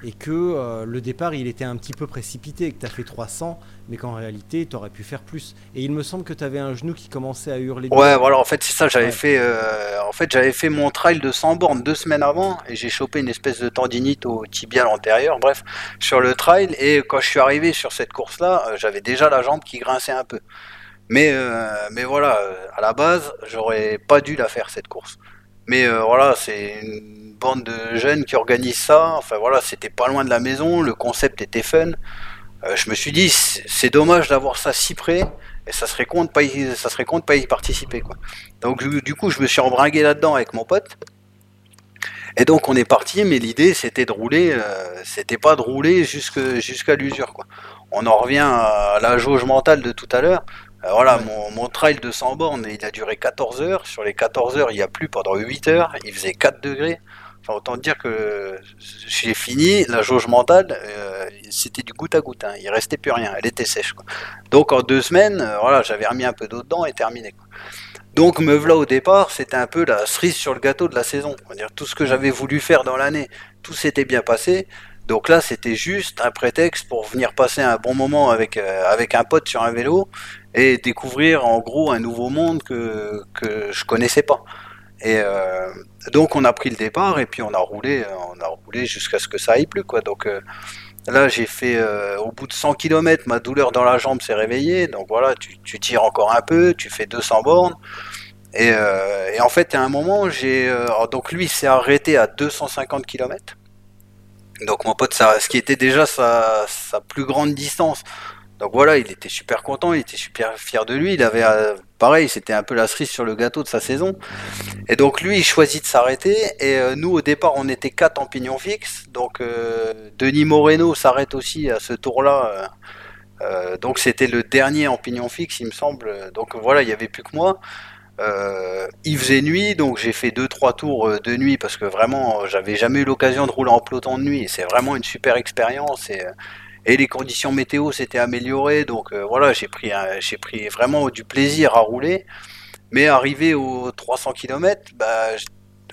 et que euh, le départ, il était un petit peu précipité, que tu as fait 300, mais qu'en réalité, tu aurais pu faire plus. Et il me semble que tu avais un genou qui commençait à hurler. Ouais, voilà, en fait, c'est ça, j'avais Ouais. fait, euh, en fait, j'avais fait mon trail de 100 bornes deux semaines avant, et j'ai chopé une espèce de tendinite au tibial antérieur, bref, sur le trail, et quand je suis arrivé sur cette course-là, euh, j'avais déjà la jambe qui grinçait un peu. Mais, euh, mais voilà, à la base, j'aurais pas dû la faire, cette course. Mais euh, voilà, c'est une bande de jeunes qui organisent ça, enfin voilà, c'était pas loin de la maison, le concept était fun. Euh, je me suis dit, c'est dommage d'avoir ça si près, et ça serait con de pas y, pas y participer. Donc du, coup, je me suis embringué là-dedans avec mon pote. Et donc on est parti, mais l'idée c'était de rouler, c'était pas de rouler jusqu'à l'usure. On en revient à la jauge mentale de tout à l'heure. Euh, voilà, mon, mon trail de 100 bornes, il a duré 14 heures. Sur les 14 heures, il y a plu pendant 8 heures. Il faisait 4 degrés. Enfin, autant dire que j'ai fini, la jauge mentale, euh, c'était du goutte à goutte. hein. Il restait plus rien, elle était sèche. quoi. Donc en deux semaines, euh, voilà, j'avais remis un peu d'eau dedans et terminé. quoi. Donc me voilà au départ, c'était un peu la cerise sur le gâteau de la saison. On va dire tout ce que j'avais voulu faire dans l'année, tout s'était bien passé. Donc là, c'était juste un prétexte pour venir passer un bon moment avec euh, avec un pote sur un vélo et découvrir en gros un nouveau monde que que je connaissais pas. Et euh, donc on a pris le départ et puis on a roulé, on a roulé jusqu'à ce que ça aille plus quoi. Donc euh, là j'ai fait euh, au bout de 100 km, ma douleur dans la jambe s'est réveillée. Donc voilà, tu, tires encore un peu, tu fais 200 bornes. Et, et en fait à un moment j'ai donc lui s'est arrêté à 250 km. Donc mon pote, ça, ce qui était déjà sa, sa plus grande distance. Donc voilà, il était super content, il était super fier de lui. Il avait, euh, pareil, c'était un peu la cerise sur le gâteau de sa saison. Et donc lui, il choisit de s'arrêter. Et euh, nous, au départ, on était quatre en pignon fixe. Donc euh, Denis Moreno s'arrête aussi à ce tour-là. donc c'était le dernier en pignon fixe, il me semble. Donc voilà, il y avait plus que moi. Il faisait nuit, donc j'ai fait deux trois tours de nuit parce que vraiment, j'avais jamais eu l'occasion de rouler en peloton de nuit. C'est vraiment une super expérience. Et les conditions météo s'étaient améliorées, donc euh, voilà, j'ai pris, pris vraiment du plaisir à rouler. Mais arrivé aux 300 km, bah,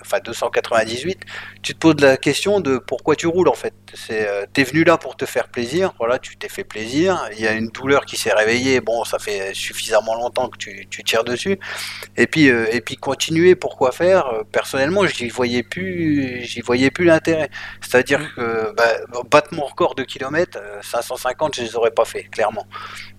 enfin 298, tu te poses la question de pourquoi tu roules en fait. C'est, euh, t'es venu là pour te faire plaisir, voilà, tu t'es fait plaisir. Il y a une douleur qui s'est réveillée, bon, ça fait suffisamment longtemps que tu, tu tires dessus. Et puis, euh, et puis continuer, pourquoi faire? Euh, Personnellement, j'y voyais plus, j'y voyais plus l'intérêt. C'est-à-dire que bah, battre mon record de kilomètres, euh, 550, je les aurais pas fait, clairement.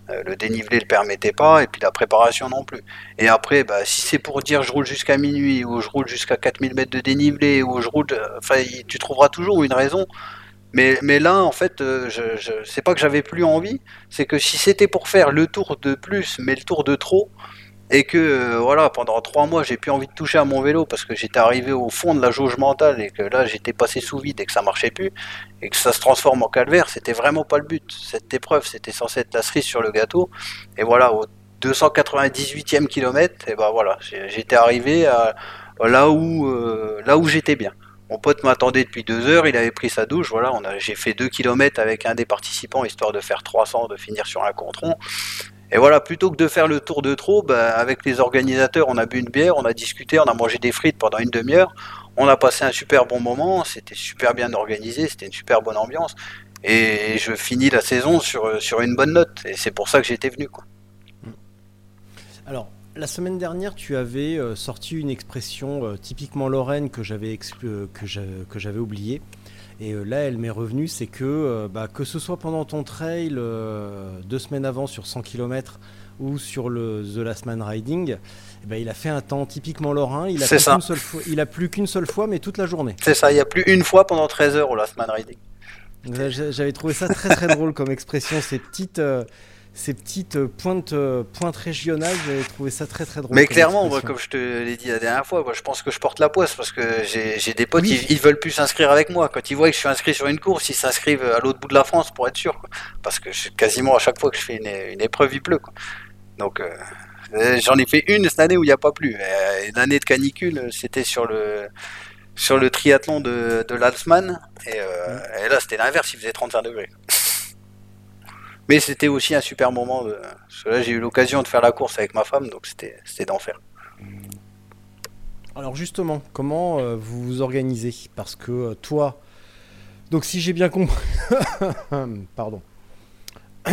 Euh, le dénivelé le permettait pas, et puis la préparation non plus. Et après, bah, si c'est pour dire je roule jusqu'à minuit, ou je roule jusqu'à 4000 mètres de dénivelé, ou je roule, euh, enfin, tu trouveras toujours une raison. Mais, mais là, en fait, euh, je, je, c'est pas que j'avais plus envie, c'est que si c'était pour faire le tour de plus, mais le tour de trop, et que euh, voilà, pendant trois mois, j'ai plus envie de toucher à mon vélo parce que j'étais arrivé au fond de la jauge mentale et que là, j'étais passé sous vide et que ça marchait plus, et que ça se transforme en calvaire, c'était vraiment pas le but. Cette épreuve, c'était censé être la cerise sur le gâteau, et voilà, au 298e kilomètre, et ben voilà, j'étais arrivé à là où euh, là où j'étais bien. Mon pote m'attendait depuis deux heures, il avait pris sa douche, voilà, j'ai fait deux kilomètres avec un des participants histoire de faire 300, de finir sur un contron. Et voilà, plutôt que de faire le tour de trop, bah, avec les organisateurs, on a bu une bière, on a discuté, on a mangé des frites pendant une demi-heure. On a passé un super bon moment, c'était super bien organisé, c'était une super bonne ambiance. Et je finis la saison sur, sur une bonne note. Et c'est pour ça que j'étais venu. Quoi. Alors, la semaine dernière, tu avais euh, sorti une expression euh, typiquement lorraine que j'avais euh, que j'avais oubliée. Et euh, là, elle m'est revenue, c'est que euh, bah, que ce soit pendant ton trail euh, deux semaines avant sur 100 km ou sur le The Last Man Riding, eh ben, il a fait un temps typiquement lorrain. Il a, plus qu'une seule fois, il a plus qu'une seule fois, mais toute la journée. C'est ça, il n'y a plus une fois pendant 13 heures au Last Man Riding. J'avais trouvé ça très très drôle comme expression, ces petites, euh, ces petites euh, pointes, euh, pointes régionales. J'avais trouvé ça très très drôle. Mais clairement, moi, comme je te l'ai dit la dernière fois, moi, je pense que je porte la poisse parce que j'ai des potes, Oui. ils, ils veulent plus s'inscrire avec moi. Quand ils voient que je suis inscrit sur une course, ils s'inscrivent à l'autre bout de la France pour être sûr. quoi. Parce que je- quasiment à chaque fois que je fais une, une épreuve, il pleut. quoi. Donc, euh, euh, j'en ai fait une cette année où il n'y a pas plu. Euh, une année de canicule, c'était sur le sur le triathlon de, de l'Alsman. Et, euh, et là, c'était l'inverse, il faisait 35 degrés. Mais c'était aussi un super moment. De... Parce que là, j'ai eu l'occasion de faire la course avec ma femme, donc c'était d'enfer. Alors justement, comment euh, vous vous organisez? Parce que euh, toi, donc si j'ai bien compris, pardon,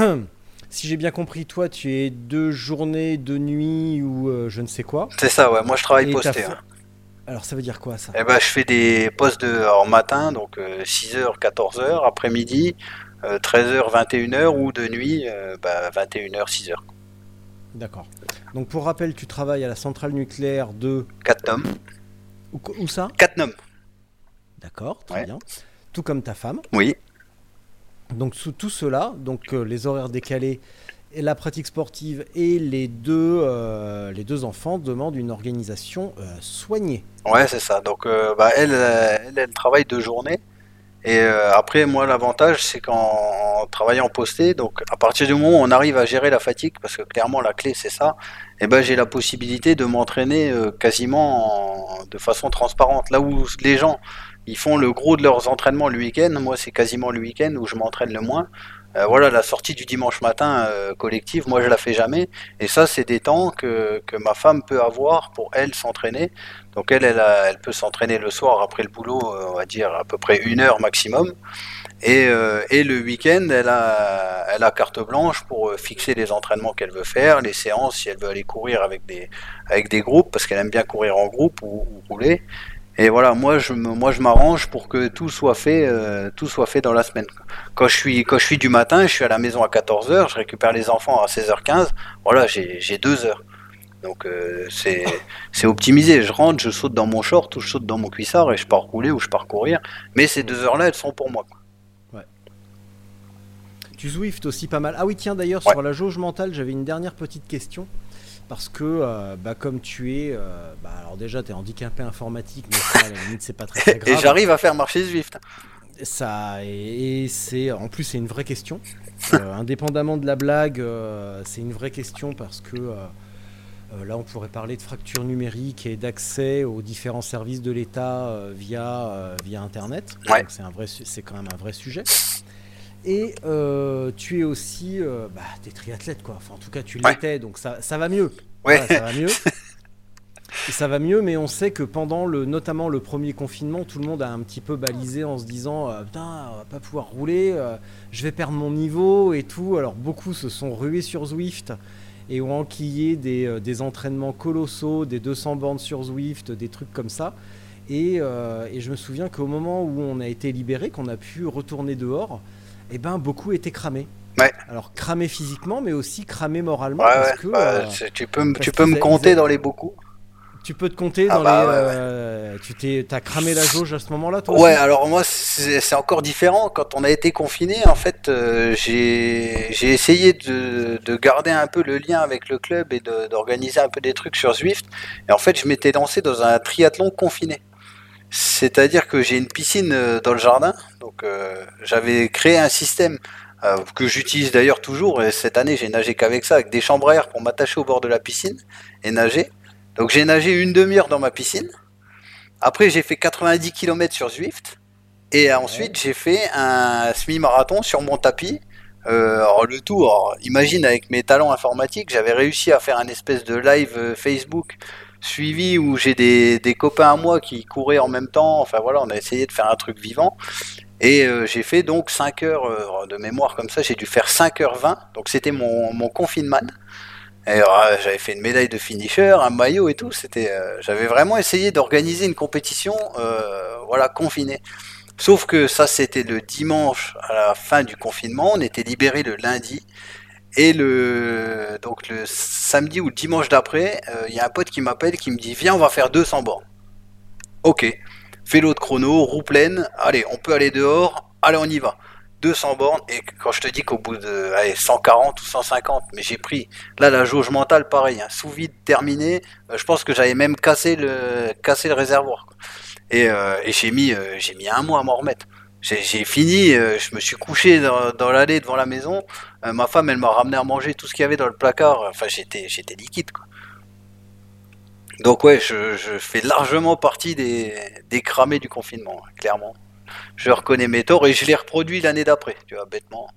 si j'ai bien compris, toi, tu es deux journées, deux nuits ou euh, je ne sais quoi. C'est ça, ouais. Moi, je travaille Et posté. hein. Alors ça veut dire quoi ça? Eh ben, je fais des postes de en matin, donc 6h, 14h, après-midi, 13h, 21h, ou de nuit, euh, bah, 21h, 6h. D'accord. Donc pour rappel, tu travailles à la centrale nucléaire de 4 noms. où, où ça? 4 noms, D'accord, très Ouais. bien. Tout comme ta femme. oui. Donc sous tout cela, donc euh, les horaires décalés et la pratique sportive et les deux, euh, les deux enfants demandent une organisation euh, soignée. Ouais, c'est ça. Donc, euh, bah, elle, euh, elle, elle travaille deux journées. Et euh, après, moi, l'avantage, c'est qu'en en travaillant posté, donc à partir du moment où on arrive à gérer la fatigue, parce que clairement la clé c'est ça, et ben j'ai la possibilité de m'entraîner euh, quasiment en- de façon transparente. Là où les gens ils font le gros de leurs entraînements le week-end, moi c'est quasiment le week-end où je m'entraîne le moins. Euh, voilà, la sortie du dimanche matin euh, collective, moi je la fais jamais. Et ça, c'est des temps que, ma femme peut avoir pour elle s'entraîner. Donc elle, elle, peut s'entraîner le soir après le boulot, euh, on va dire à peu près une heure maximum. Et, le week-end, elle a, elle carte blanche pour fixer les entraînements qu'elle veut faire, les séances, si elle veut aller courir avec des, groupes, parce qu'elle aime bien courir en groupe ou, ou rouler. Et voilà, moi je moi je m'arrange pour que tout soit fait, euh, tout soit fait dans la semaine. Quand je suis quand je suis du matin, je suis à la maison à 14h, je récupère les enfants à 16h15. Voilà, j'ai j'ai deux heures. Donc euh, c'est c'est optimisé. Je rentre, je saute dans mon short ou je saute dans mon cuissard et je pars rouler ou je pars courir. Mais ces deux heures-là, elles sont pour moi. quoi. Tu Zwift aussi pas mal. Ah oui, tiens, d'ailleurs, Ouais. sur la jauge mentale, j'avais une dernière petite question. Parce que, euh, bah, comme tu es. euh, bah, alors, déjà, tu es handicapé informatique, mais ça, à la limite, c'est pas très, très Et grave. j'arrive à faire marcher Zwift. Ça, et, et c'est. En plus, c'est une vraie question. Euh, indépendamment de la blague, c'est une vraie question parce que. là, on pourrait parler de fracture numérique et d'accès aux différents services de l'État via, via Internet. Ouais. Donc, c'est un vrai, su- c'est quand même un vrai sujet. Et euh, tu es aussi, euh, bah, t'es triathlète quoi. Enfin, en tout cas, tu Ouais. l'étais, donc ça, ça va mieux. Ouais. Voilà, ça va mieux. Et ça va mieux, mais on sait que pendant le, notamment le premier confinement, tout le monde a un petit peu balisé en se disant euh, putain, on va pas pouvoir rouler, euh, je vais perdre mon niveau et tout. Alors beaucoup se sont rués sur Zwift et ont enquillé des, euh, des entraînements colossaux, des 200 bornes sur Zwift, des trucs comme ça. Et, et je me souviens qu'au moment où on a été libéré, qu'on a pu retourner dehors, eh ben beaucoup étaient cramés. Ouais. Alors cramés physiquement, mais aussi cramés moralement, Ouais, parce ouais, que bah, euh, tu peux, me- tu peux compter dans les beaucoup. tu peux te compter Ah dans bah les. euh, tu t'es, t'as cramé la jauge à ce moment-là, toi Ouais, alors moi c'est encore différent. Quand on a été confiné, en fait, euh, j'ai j'ai essayé de, de garder un peu le lien avec le club et d'organiser un peu des trucs sur Zwift. Et en fait, je m'étais lancé dans un triathlon confiné. C'est-à-dire que j'ai une piscine euh, dans le jardin, donc euh, j'avais créé un système euh, que j'utilise d'ailleurs toujours. Et cette année, j'ai nagé qu'avec ça, avec des chambres à air pour m'attacher au bord de la piscine et nager. Donc j'ai nagé une demi-heure dans ma piscine. Après, j'ai fait 90 km sur Zwift. Et ensuite, j'ai fait un semi-marathon sur mon tapis. Euh, alors, le tout, alors, imagine avec mes talents informatiques, j'avais réussi à faire un espèce de live Facebook suivi où j'ai des, copains à moi qui couraient en même temps. Enfin voilà, on a essayé de faire un truc vivant. Et euh, j'ai fait donc 5 heures euh, de mémoire comme ça, j'ai dû faire 5h20. Donc c'était mon, mon confinement. Et euh, j'avais fait une médaille de finisher, un maillot et tout. C'était, j'avais vraiment essayé d'organiser une compétition, voilà, confinée. Sauf que ça, c'était le dimanche à la fin du confinement. On était libéré le lundi. Et le donc le samedi ou dimanche d'après, euh, il y a un pote qui m'appelle qui me dit viens on va faire 200 bornes. Ok, vélo de chrono, roue pleine, allez on peut aller dehors, allez on y va. 200 bornes et quand je te dis qu'au bout de allez, 140 ou 150, mais j'ai pris là la jauge mentale pareil, hein, sous vide terminé, euh, je pense que j'avais même cassé le réservoir. Et, euh, et j'ai mis j'ai mis un mois à m'en remettre. J'ai fini, euh, je me suis couché dans, l'allée devant la maison. Euh, ma femme, elle m'a ramené à manger tout ce qu'il y avait dans le placard. Enfin, j'étais, liquide. Donc ouais, je, je fais largement partie des, des cramés du confinement, hein, clairement. Je reconnais mes torts et je les reproduis l'année d'après, tu vois, bêtement.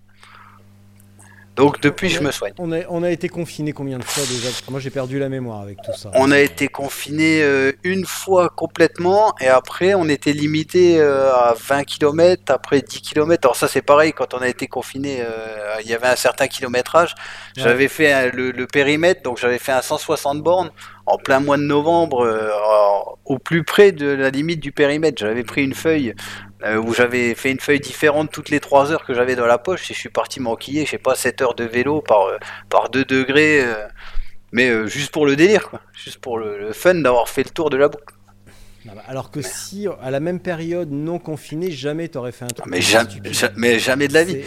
Donc depuis, je me soigne. on a, on a été confiné combien de fois déjà? Moi j'ai perdu la mémoire avec tout ça. On a été confiné euh, une fois complètement et après on était limité euh, à 20 km, après 10 km. Alors ça c'est pareil, quand on a été confiné, euh, il y avait un certain kilométrage. J'avais fait un- le, le périmètre, donc j'avais fait un 160 bornes en plein mois de novembre, au plus près de la limite du périmètre. J'avais pris une feuille euh, où j'avais fait une feuille différente toutes les 3 heures que j'avais dans la poche et je suis parti m'enquiller, je sais pas, 7 heures de vélo par, euh, par 2 degrés. euh, mais juste pour le délire, quoi. Juste pour le, le fun d'avoir fait le tour de la boucle. Ah bah, Alors que si à la même période non confinée, jamais t'aurais fait un truc. Jamais, mais jamais de la vie.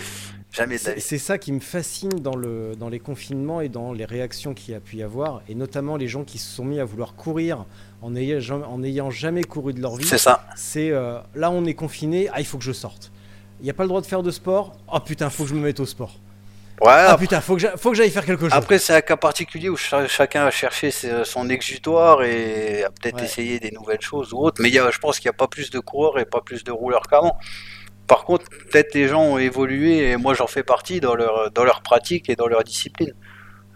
C'est- Jamais ça qui me fascine dans, le, dans les confinements et dans les réactions qu'il y a pu y avoir, et notamment les gens qui se sont mis à vouloir courir en ayant, jamais- en ayant jamais couru de leur vie. C'est ça. C'est euh, là on est confiné, ah il faut que je sorte. Il n'y a pas le droit de faire de sport, oh putain faut que je me mette au sport. Ouais, Ah après, putain faut que j'a- faut que j'aille faire quelque chose. après, c'est un cas particulier où cha- chacun a cherché son exutoire et a peut-être Ouais. essayé des nouvelles choses ou autres. Mais y a, je pense qu'il n'y a pas plus de coureurs et pas plus de rouleurs qu'avant. Par contre, peut-être les gens ont évolué et moi j'en fais partie dans leur, dans leur pratique et dans leur discipline.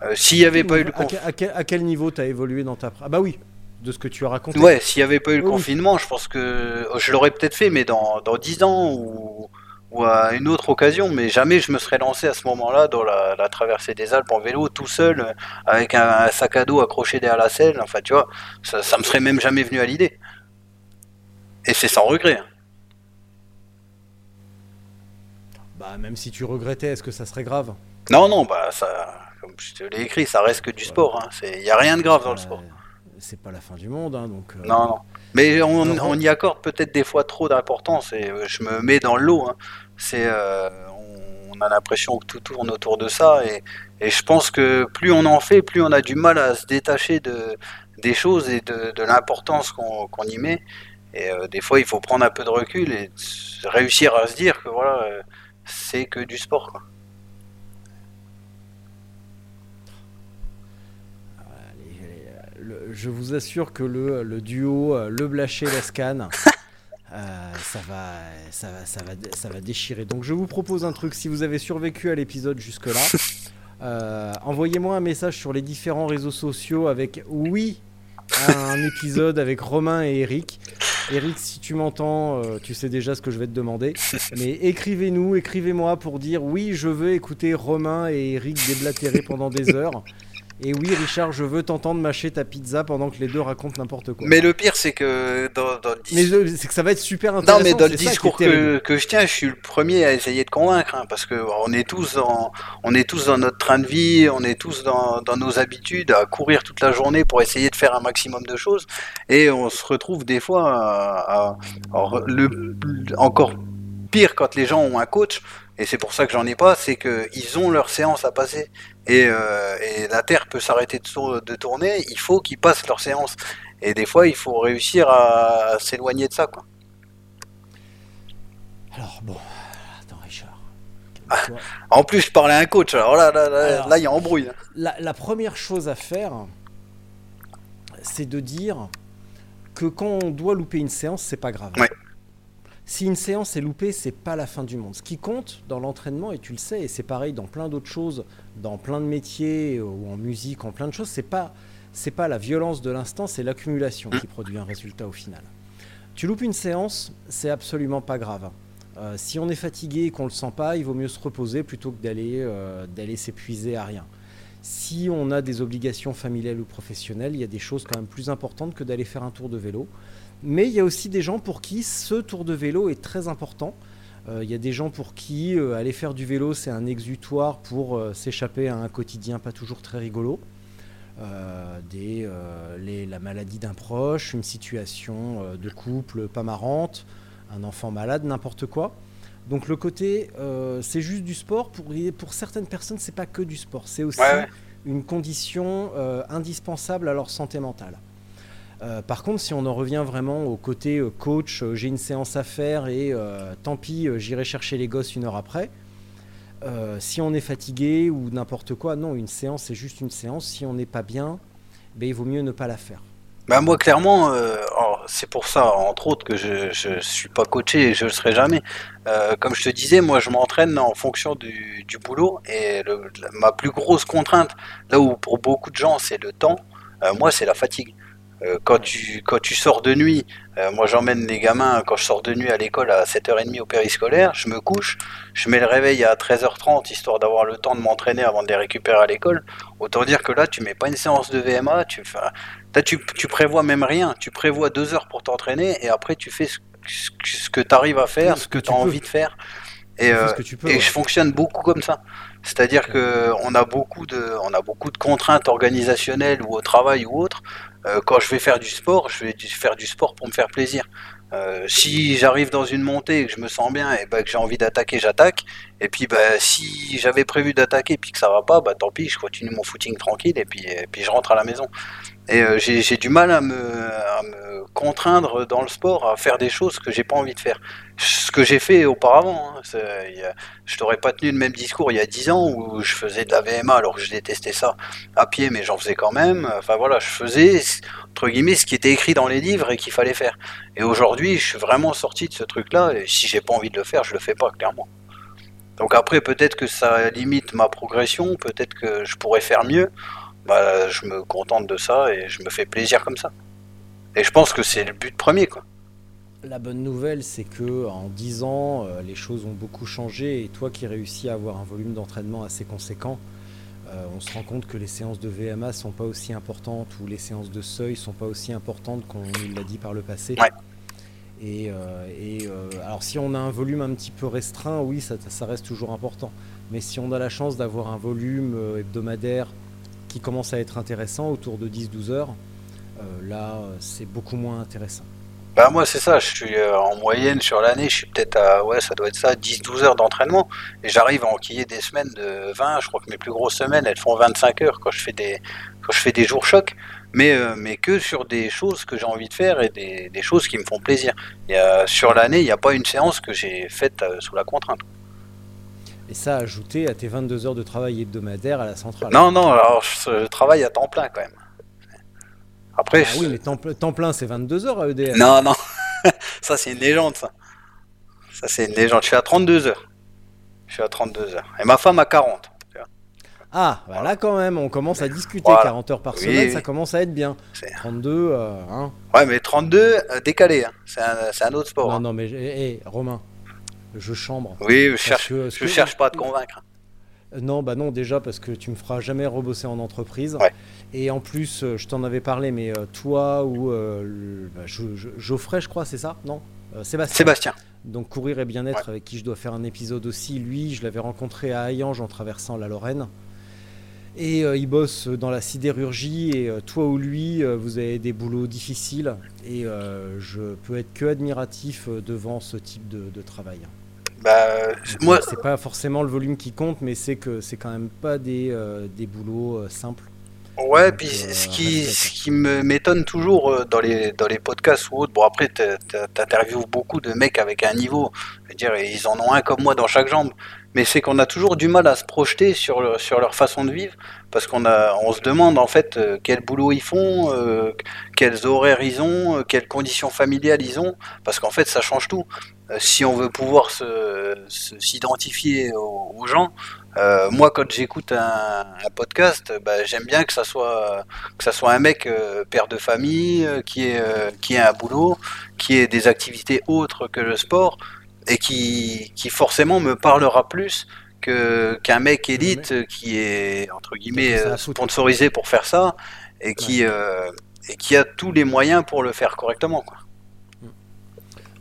Euh, S'il n'y avait pas eu le confinement. à quel- à quel niveau t'as évolué dans ta... Ah bah oui, de ce que tu as raconté. Ouais, s'il n'y avait pas eu le Oui, confinement, je pense que je l'aurais peut-être fait, mais dans, dans 10 ans ou, ou à une autre occasion. Mais jamais je me serais lancé à ce moment-là dans la, la traversée des Alpes en vélo, tout seul, euh, avec un, un sac à dos accroché derrière la selle. Enfin, tu vois, ça, ça me serait même jamais venu à l'idée. Et c'est sans regret. hein. Bah même si tu regrettais, est-ce que ça serait grave? Non, non, bah ça, comme je te l'ai écrit, ça reste que du sport. hein. Il n'y a rien de grave dans le sport. C'est pas la fin du monde, hein, donc... euh, Non, non. Mais on, Non. on y accorde peut-être des fois trop d'importance et euh, je me mets dans le lot. hein. C'est, euh, on, on a l'impression que tout tourne autour de ça et, et je pense que plus on en fait, plus on a du mal à se détacher de, des choses et de, de l'importance qu'on y met. Et euh, des fois, il faut prendre un peu de recul et réussir à se dire que voilà, euh, c'est que du sport. Quoi. Je vous assure que le, le duo euh, Le Blaché Lascan, euh, ça, va, ça, va, ça, va, ça va déchirer. Donc je vous propose un truc, si vous avez survécu à l'épisode jusque-là, euh, envoyez-moi un message sur les différents réseaux sociaux avec oui à un épisode avec Romain et Eric. Eric, si tu m'entends, euh, tu sais déjà ce que je vais te demander. Mais écrivez-nous, écrivez-moi pour dire oui, je veux écouter Romain et Eric déblatérer pendant des heures. Et oui, Richard, je veux t'entendre mâcher ta pizza pendant que les deux racontent n'importe quoi. Mais le pire, c'est que dans, dans le Mais discours- je- c'est que ça va être super intéressant. Non, mais dans le discours que, que je tiens, je suis le premier à essayer de convaincre, hein, parce que on est tous dans, on est tous dans notre train de vie, on est tous dans, dans nos habitudes à courir toute la journée pour essayer de faire un maximum de choses, et on se retrouve des fois à, à- alors, le, encore pire quand les gens ont un coach, et c'est pour ça que j'en ai pas, c'est que ils ont leur séance à passer, et, euh, et la terre peut s'arrêter de, tour- de tourner, il faut qu'ils passent leur séance, et des fois il faut réussir à, à s'éloigner de ça, quoi. Alors bon, attends Richard. calme-toi. En plus, je parlais à un coach, alors là, là, là, Alors. là, il y a embrouille. hein. La, la première chose à faire, c'est de dire que quand on doit louper une séance, c'est pas grave. Ouais. Si une séance est loupée, c'est pas la fin du monde. Ce qui compte dans l'entraînement, et tu le sais, et c'est pareil dans plein d'autres choses, dans plein de métiers euh, ou en musique, en plein de choses, c'est pas c'est pas la violence de l'instant, c'est l'accumulation qui produit un résultat au final. Tu loupes une séance, c'est absolument pas grave. Euh, si on est fatigué et qu'on le sent pas, il vaut mieux se reposer plutôt que d'aller euh, d'aller s'épuiser à rien. Si on a des obligations familiales ou professionnelles, il y a des choses quand même plus importantes que d'aller faire un tour de vélo. Mais il y a aussi des gens pour qui ce tour de vélo est très important. Euh, il y a des gens pour qui euh, aller faire du vélo, c'est un exutoire pour euh, s'échapper à un quotidien pas toujours très rigolo. Euh, des, euh, les- la maladie d'un proche, une situation euh, de couple pas marrante, un enfant malade, n'importe quoi. Donc le côté, c'est juste du sport. Pour, pour certaines personnes, c'est pas que du sport. C'est aussi Ouais, ouais. une condition indispensable à leur santé mentale. Euh, par contre, si on en revient vraiment au côté euh, coach, euh, j'ai une séance à faire et tant pis, j'irai chercher les gosses une heure après. Si on est fatigué ou n'importe quoi, non, une séance c'est juste une séance. Si on n'est pas bien, ben, il vaut mieux ne pas la faire. Bah, moi, clairement, alors, c'est pour ça, entre autres, que je, je suis pas coaché et je le serai jamais. Comme je te disais, moi, je m'entraîne en fonction du, boulot et ma plus grosse contrainte, là où pour beaucoup de gens c'est le temps, moi, c'est la fatigue. Euh, quand, tu, quand tu sors de nuit, euh, moi j'emmène les gamins quand je sors de nuit à l'école à 7h30 au périscolaire, je me couche, je mets le réveil à 13h30 histoire d'avoir le temps de m'entraîner avant de les récupérer à l'école. Autant dire que là, tu mets pas une séance de VMA, tu, là, tu, tu prévois même rien, tu prévois deux heures pour t'entraîner et après tu fais ce, ce- ce que tu arrives à faire, Oui, ce que tu as peux. envie de faire. Et, euh, ce que tu peux, et ouais. je fonctionne beaucoup comme ça. C'est-à-dire que on a beaucoup de, on a beaucoup de contraintes organisationnelles ou au travail ou autre. Euh, quand je vais faire du sport, je vais faire du sport pour me faire plaisir. Euh, si j'arrive dans une montée et que je me sens bien et bah, que j'ai envie d'attaquer, j'attaque. Et puis bah, si j'avais prévu d'attaquer et puis que ça va pas, bah tant pis, je continue mon footing tranquille et puis je rentre à la maison. Et euh, j'ai du mal à me, contraindre dans le sport à faire des choses que j'ai pas envie de faire. Ce que j'ai fait auparavant, hein, je t'aurais pas tenu le même discours il y a 10 ans où je faisais de la VMA alors que je détestais ça à pied, mais j'en faisais quand même. Enfin voilà, je faisais entre guillemets ce qui était écrit dans les livres et qu'il fallait faire. Et aujourd'hui, je suis vraiment sorti de ce truc-là. Et si j'ai pas envie de le faire, je le fais pas clairement. Donc après, peut-être que ça limite ma progression, peut-être que je pourrais faire mieux. Bah, je me contente de ça et je me fais plaisir comme ça. Et je pense que c'est le but premier, quoi. La bonne nouvelle, c'est que en 10 ans, euh, les choses ont beaucoup changé et toi qui réussis à avoir un volume d'entraînement assez conséquent, euh, on se rend compte que les séances de VMA sont pas aussi importantes ou les séances de seuil sont pas aussi importantes qu'on l'a dit par le passé. Ouais. Et, euh, et, alors si on a un volume un petit peu restreint, oui, ça, ça reste toujours important. Mais si on a la chance d'avoir un volume hebdomadaire qui commence à être intéressant, autour de 10-12 heures, euh, là, euh, c'est beaucoup moins intéressant. Bah moi c'est ça, je suis euh, en moyenne sur l'année, je suis peut-être à ouais ça doit être ça, 10-12 heures d'entraînement et j'arrive à enquiller des semaines de 20, je crois que mes plus grosses semaines elles font 25 heures quand je fais des quand je fais des jours chocs, mais euh, mais que sur des choses que j'ai envie de faire et des, des choses qui me font plaisir. Y a, sur l'année, il n'y a pas une séance que j'ai faite euh, sous la contrainte. Et ça ajouté à tes 22 heures de travail hebdomadaire à la centrale. Non non, alors je, je travaille à temps plein quand même. Après Ah je- oui, mais temps, ple- temps plein, c'est 22 heures à EDF. non non, ça c'est une légende ça. Ça c'est une légende, je suis à 32 heures. Je suis à 32 heures. Et ma femme à 40. tu vois. Ah, bah là quand même, on commence à discuter. Voilà. 40 heures par Oui, semaine, oui. ça commence à être bien. C'est- 32, euh, hein. Ouais, mais 32 euh, décalé, hein. c'est un, autre sport. Non, hein. non, mais eh, Romain, je chambre. Oui, je cherche, que je que- cherche pas à te convaincre. Euh, Non, bah non, déjà parce que tu me feras jamais rebosser en entreprise. Ouais. Et en plus, euh, je t'en avais parlé, mais euh, toi ou euh, le- bah, Geoffrey, je crois, c'est ça Non Euh, Sébastien. Sébastien. Donc courir et bien-être avec qui je dois faire un épisode aussi. Lui, je l'avais rencontré à Hayange en traversant la Lorraine. Et euh, il bosse dans la sidérurgie et toi ou lui, vous avez des boulots difficiles et je peux être que admiratif devant ce type de, de travail. Bah, moi, c'est pas forcément le volume qui compte, mais c'est que c'est quand même pas des, euh, des boulots euh, simples. ouais, donc, puis euh, ce qui, ce qui m'étonne toujours dans les, dans les podcasts ou autres, bon après, t'interviews beaucoup de mecs avec un niveau, je veux dire, ils en ont un comme moi dans chaque jambe, mais c'est qu'on a toujours du mal à se projeter sur, le- sur leur façon de vivre, parce qu'on a, on se demande en fait euh, quel boulot ils font, euh, quels horaires ils ont, euh, quelles conditions familiales ils ont, parce qu'en fait ça change tout. Euh, si on veut pouvoir se, se- s'identifier aux, aux gens, euh, moi quand j'écoute un, un podcast, bah, j'aime bien que ça soit que ça soit un mec euh, père de famille, euh, qui ait euh, qui ait un boulot, qui ait des activités autres que le sport et qui qui forcément me parlera plus que qu'un mec élite qui est entre guillemets a sponsorisé pour faire ça et qui et qui a tous les moyens pour le faire correctement quoi.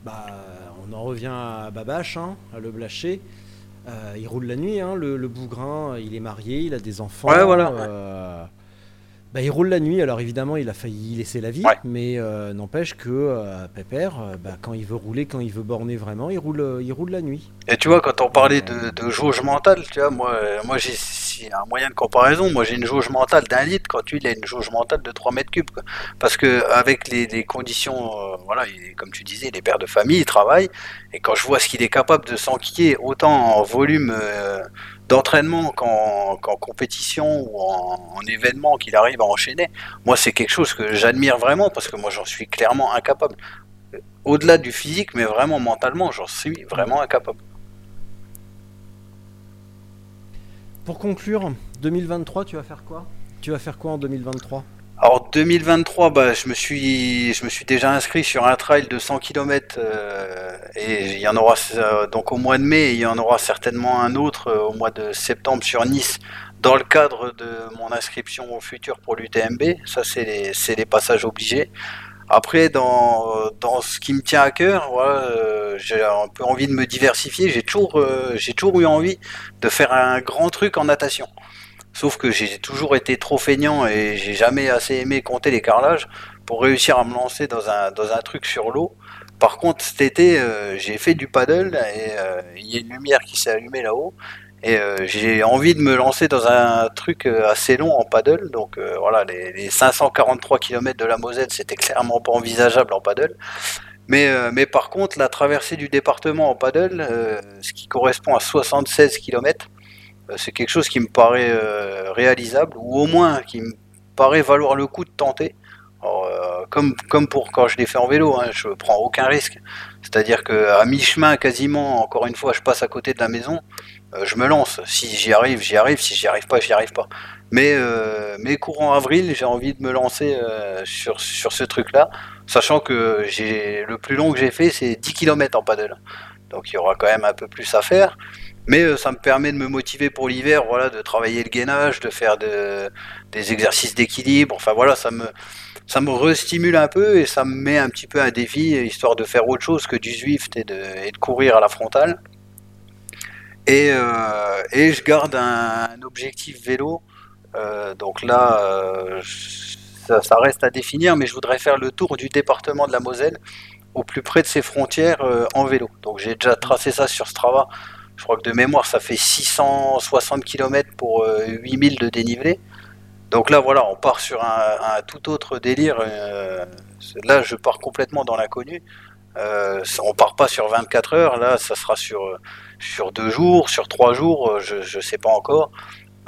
Bah, on en revient à Babache, hein, à Le Blaché. Euh, il roule la nuit, hein, le, le bougrin. Il est marié, il a des enfants. Ouais, voilà. euh, bah, il roule la nuit. Alors évidemment, il a failli laisser la vie, Ouais. mais euh, n'empêche que Pépère, bah, quand il veut rouler, quand il veut borner vraiment, il roule, il roule la nuit. Et tu vois, quand on parlait de, de jauge mentale, tu vois, moi, moi j'ai si un moyen de comparaison. Moi, j'ai une jauge mentale d'un litre quand lui, il a une jauge mentale de 3 mètres cubes. Parce que avec les, les conditions, euh, voilà, il comme tu disais, il est père de famille, il travaille. Et quand je vois ce qu'il est capable de s'enquiller, autant en volume euh, d'entraînement qu'en qu'en compétition ou en, en événement qu'il arrive à enchaîner, moi, c'est quelque chose que j'admire vraiment parce que moi, j'en suis clairement incapable. Au-delà du physique, mais vraiment mentalement, j'en suis vraiment incapable. Pour conclure, 2023, tu vas faire quoi? Tu vas faire quoi en 2023 Alors 2023, bah, je me suis, je me suis déjà inscrit sur un trail de 100 km et il y en aura euh, donc au mois de mai, et il y en aura certainement un autre euh, au mois de septembre sur Nice dans le cadre de mon inscription au futur pour l'UTMB. Ça, c'est les, c'est les passages obligés. Après, dans, ce qui me tient à cœur, euh, j'ai un peu envie de me diversifier. J'ai toujours, euh, j'ai toujours eu envie de faire un grand truc en natation. Sauf que j'ai toujours été trop feignant et j'ai jamais assez aimé compter les carrelages pour réussir à me lancer dans un, truc sur l'eau. par contre, cet été, euh, j'ai fait du paddle et il y a une lumière qui s'est allumée là-haut. Et euh, j'ai envie de me lancer dans un truc euh, assez long en paddle. Donc euh, voilà, les, les 543 km de la Moselle, c'était clairement pas envisageable en paddle. Mais, mais par contre, la traversée du département en paddle, ce qui correspond à 76 km, c'est quelque chose qui me paraît réalisable, ou au moins qui me paraît valoir le coup de tenter. Comme, comme pour quand je l'ai fait en vélo, hein, je prends aucun risque. C'est-à-dire qu'à mi-chemin, quasiment, encore une fois, je passe à côté de la maison, euh, je me lance. Si j'y arrive, j'y arrive. Si j'y arrive pas, j'y arrive pas. Mais, euh, mais courant avril, j'ai envie de me lancer euh, sur, sur ce truc-là, sachant que j'ai le plus long que j'ai fait, c'est 10 km en paddle. Donc il y aura quand même un peu plus à faire. Mais ça me permet de me motiver pour l'hiver, voilà, de travailler le gainage, de faire de- des exercices d'équilibre. Enfin voilà, ça me, ça me restimule un peu et ça me met un petit peu un défi, histoire de faire autre chose que du Zwift et de, et de courir à la frontale. Et, euh, et je garde un, objectif vélo. Euh, donc là, euh, ça, reste à définir, mais je voudrais faire le tour du département de la Moselle au plus près de ses frontières en vélo. Donc j'ai déjà tracé ça sur Strava. Je crois que de mémoire, ça fait 660 km pour euh, 8000 de dénivelé. Donc là, voilà, on part sur un, tout autre délire. là, je pars complètement dans l'inconnu. Euh, on part pas sur 24 heures. Là, ça sera sur sur deux jours, sur trois jours. euh, Je je sais pas encore.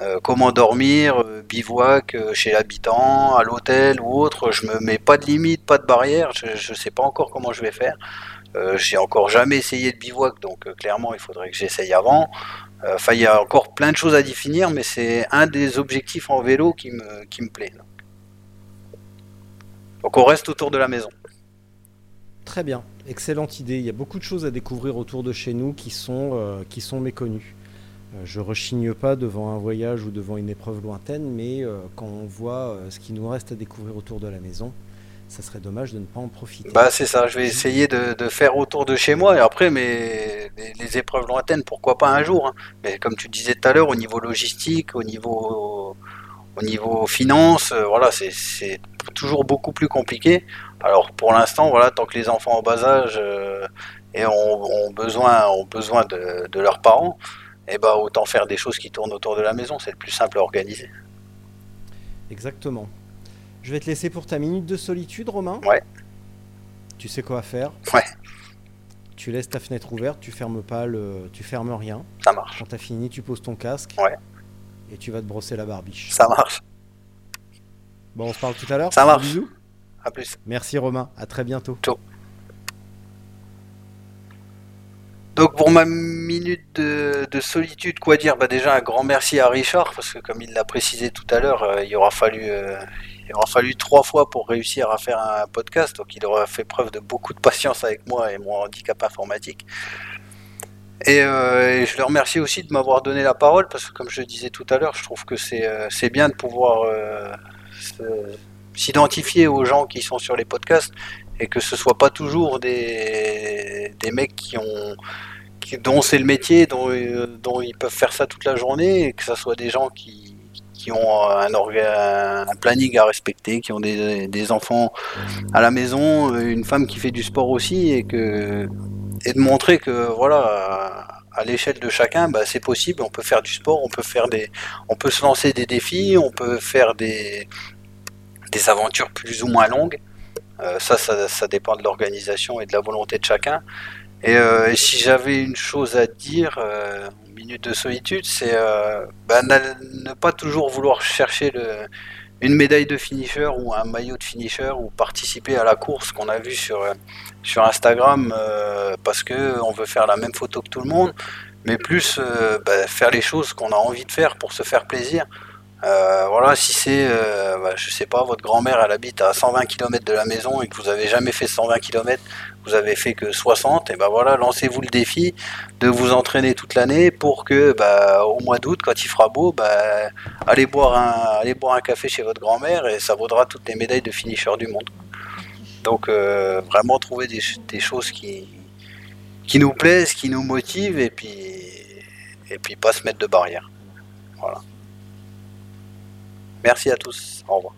Euh, comment dormir, euh, bivouac chez l'habitant, à l'hôtel ou autre. Je me mets pas de limite, pas de barrière. Je je sais pas encore comment je vais faire. J'ai encore jamais essayé de bivouac, donc clairement, il faudrait que j'essaye avant. Enfin, il y a encore plein de choses à définir, mais c'est un des objectifs en vélo qui me, qui me plaît. Donc on reste autour de la maison. Très bien, excellente idée. Il y a beaucoup de choses à découvrir autour de chez nous qui sont, euh, qui sont méconnues. Euh, je rechigne pas devant un voyage ou devant une épreuve lointaine, mais euh, quand on voit ce qui nous reste à découvrir autour de la maison, ça serait dommage de ne pas en profiter. Bah c'est ça, je vais essayer de, faire autour de chez moi et après mais les, épreuves lointaines, pourquoi pas un jour. hein. Mais comme tu disais tout à l'heure, au niveau logistique, au niveau au niveau finance, voilà, c'est toujours beaucoup plus compliqué. Alors pour l'instant, voilà, tant que les enfants en bas âge euh, et ont, ont besoin ont besoin de, de leurs parents, et bah autant faire des choses qui tournent autour de la maison, c'est le plus simple à organiser. Exactement. Je vais te laisser pour ta minute de solitude, Romain. Ouais. Tu sais quoi faire. Ouais. Tu laisses ta fenêtre ouverte, tu fermes pas le, tu fermes rien. Ça marche, Quand t'as fini, tu poses ton casque. Ouais. Et tu vas te brosser la barbiche. ça marche. Bon, on se parle tout à l'heure. Ça marche. Bisous. À plus. Merci Romain. À très bientôt. Donc pour ma minute de, de solitude, quoi dire? Bah déjà un grand merci à Richard parce que comme il l'a précisé tout à l'heure, euh, il aura fallu euh, il aura fallu trois fois pour réussir à faire un podcast, donc il aura fait preuve de beaucoup de patience avec moi et mon handicap informatique. Et, euh, et je le remercie aussi de m'avoir donné la parole parce que comme je le disais tout à l'heure, je trouve que c'est bien de pouvoir se- s'identifier aux gens qui sont sur les podcasts et que ce soit pas toujours des, des mecs qui ont dont c'est le métier, dont, dont ils peuvent faire ça toute la journée, et que ce soit des gens qui, qui ont un, un planning à respecter, qui ont des, des enfants à la maison, une femme qui fait du sport aussi, et que et de montrer que voilà, à l'échelle de chacun, bah, c'est possible, on peut faire du sport, on peut faire des, on peut se lancer des défis, on peut faire des des aventures plus ou moins longues. Euh, ça, ça, dépend de l'organisation et de la volonté de chacun. Et, euh, si j'avais une chose à dire, euh, minute de solitude, c'est euh, bah, ne pas toujours vouloir chercher une médaille de finisher ou un maillot de finisher ou participer à la course qu'on a vu sur, sur Instagram parce que on veut faire la même photo que tout le monde, mais plus bah, faire les choses qu'on a envie de faire pour se faire plaisir. Euh, voilà, si c'est, euh, bah, je sais pas, votre grand-mère elle habite à 120 km de la maison et que vous avez jamais fait 120 km, vous avez fait que 60, et ben voilà, lancez-vous le défi de vous entraîner toute l'année pour que bah, au mois d'août, quand il fera beau, bah, allez boire un, allez boire un café chez votre grand-mère et ça vaudra toutes les médailles de finisher du monde. Donc euh, vraiment trouver des, ch- des choses qui, nous plaisent, qui nous motivent et puis et puis pas se mettre de barrières. Voilà. Merci à tous. Au revoir.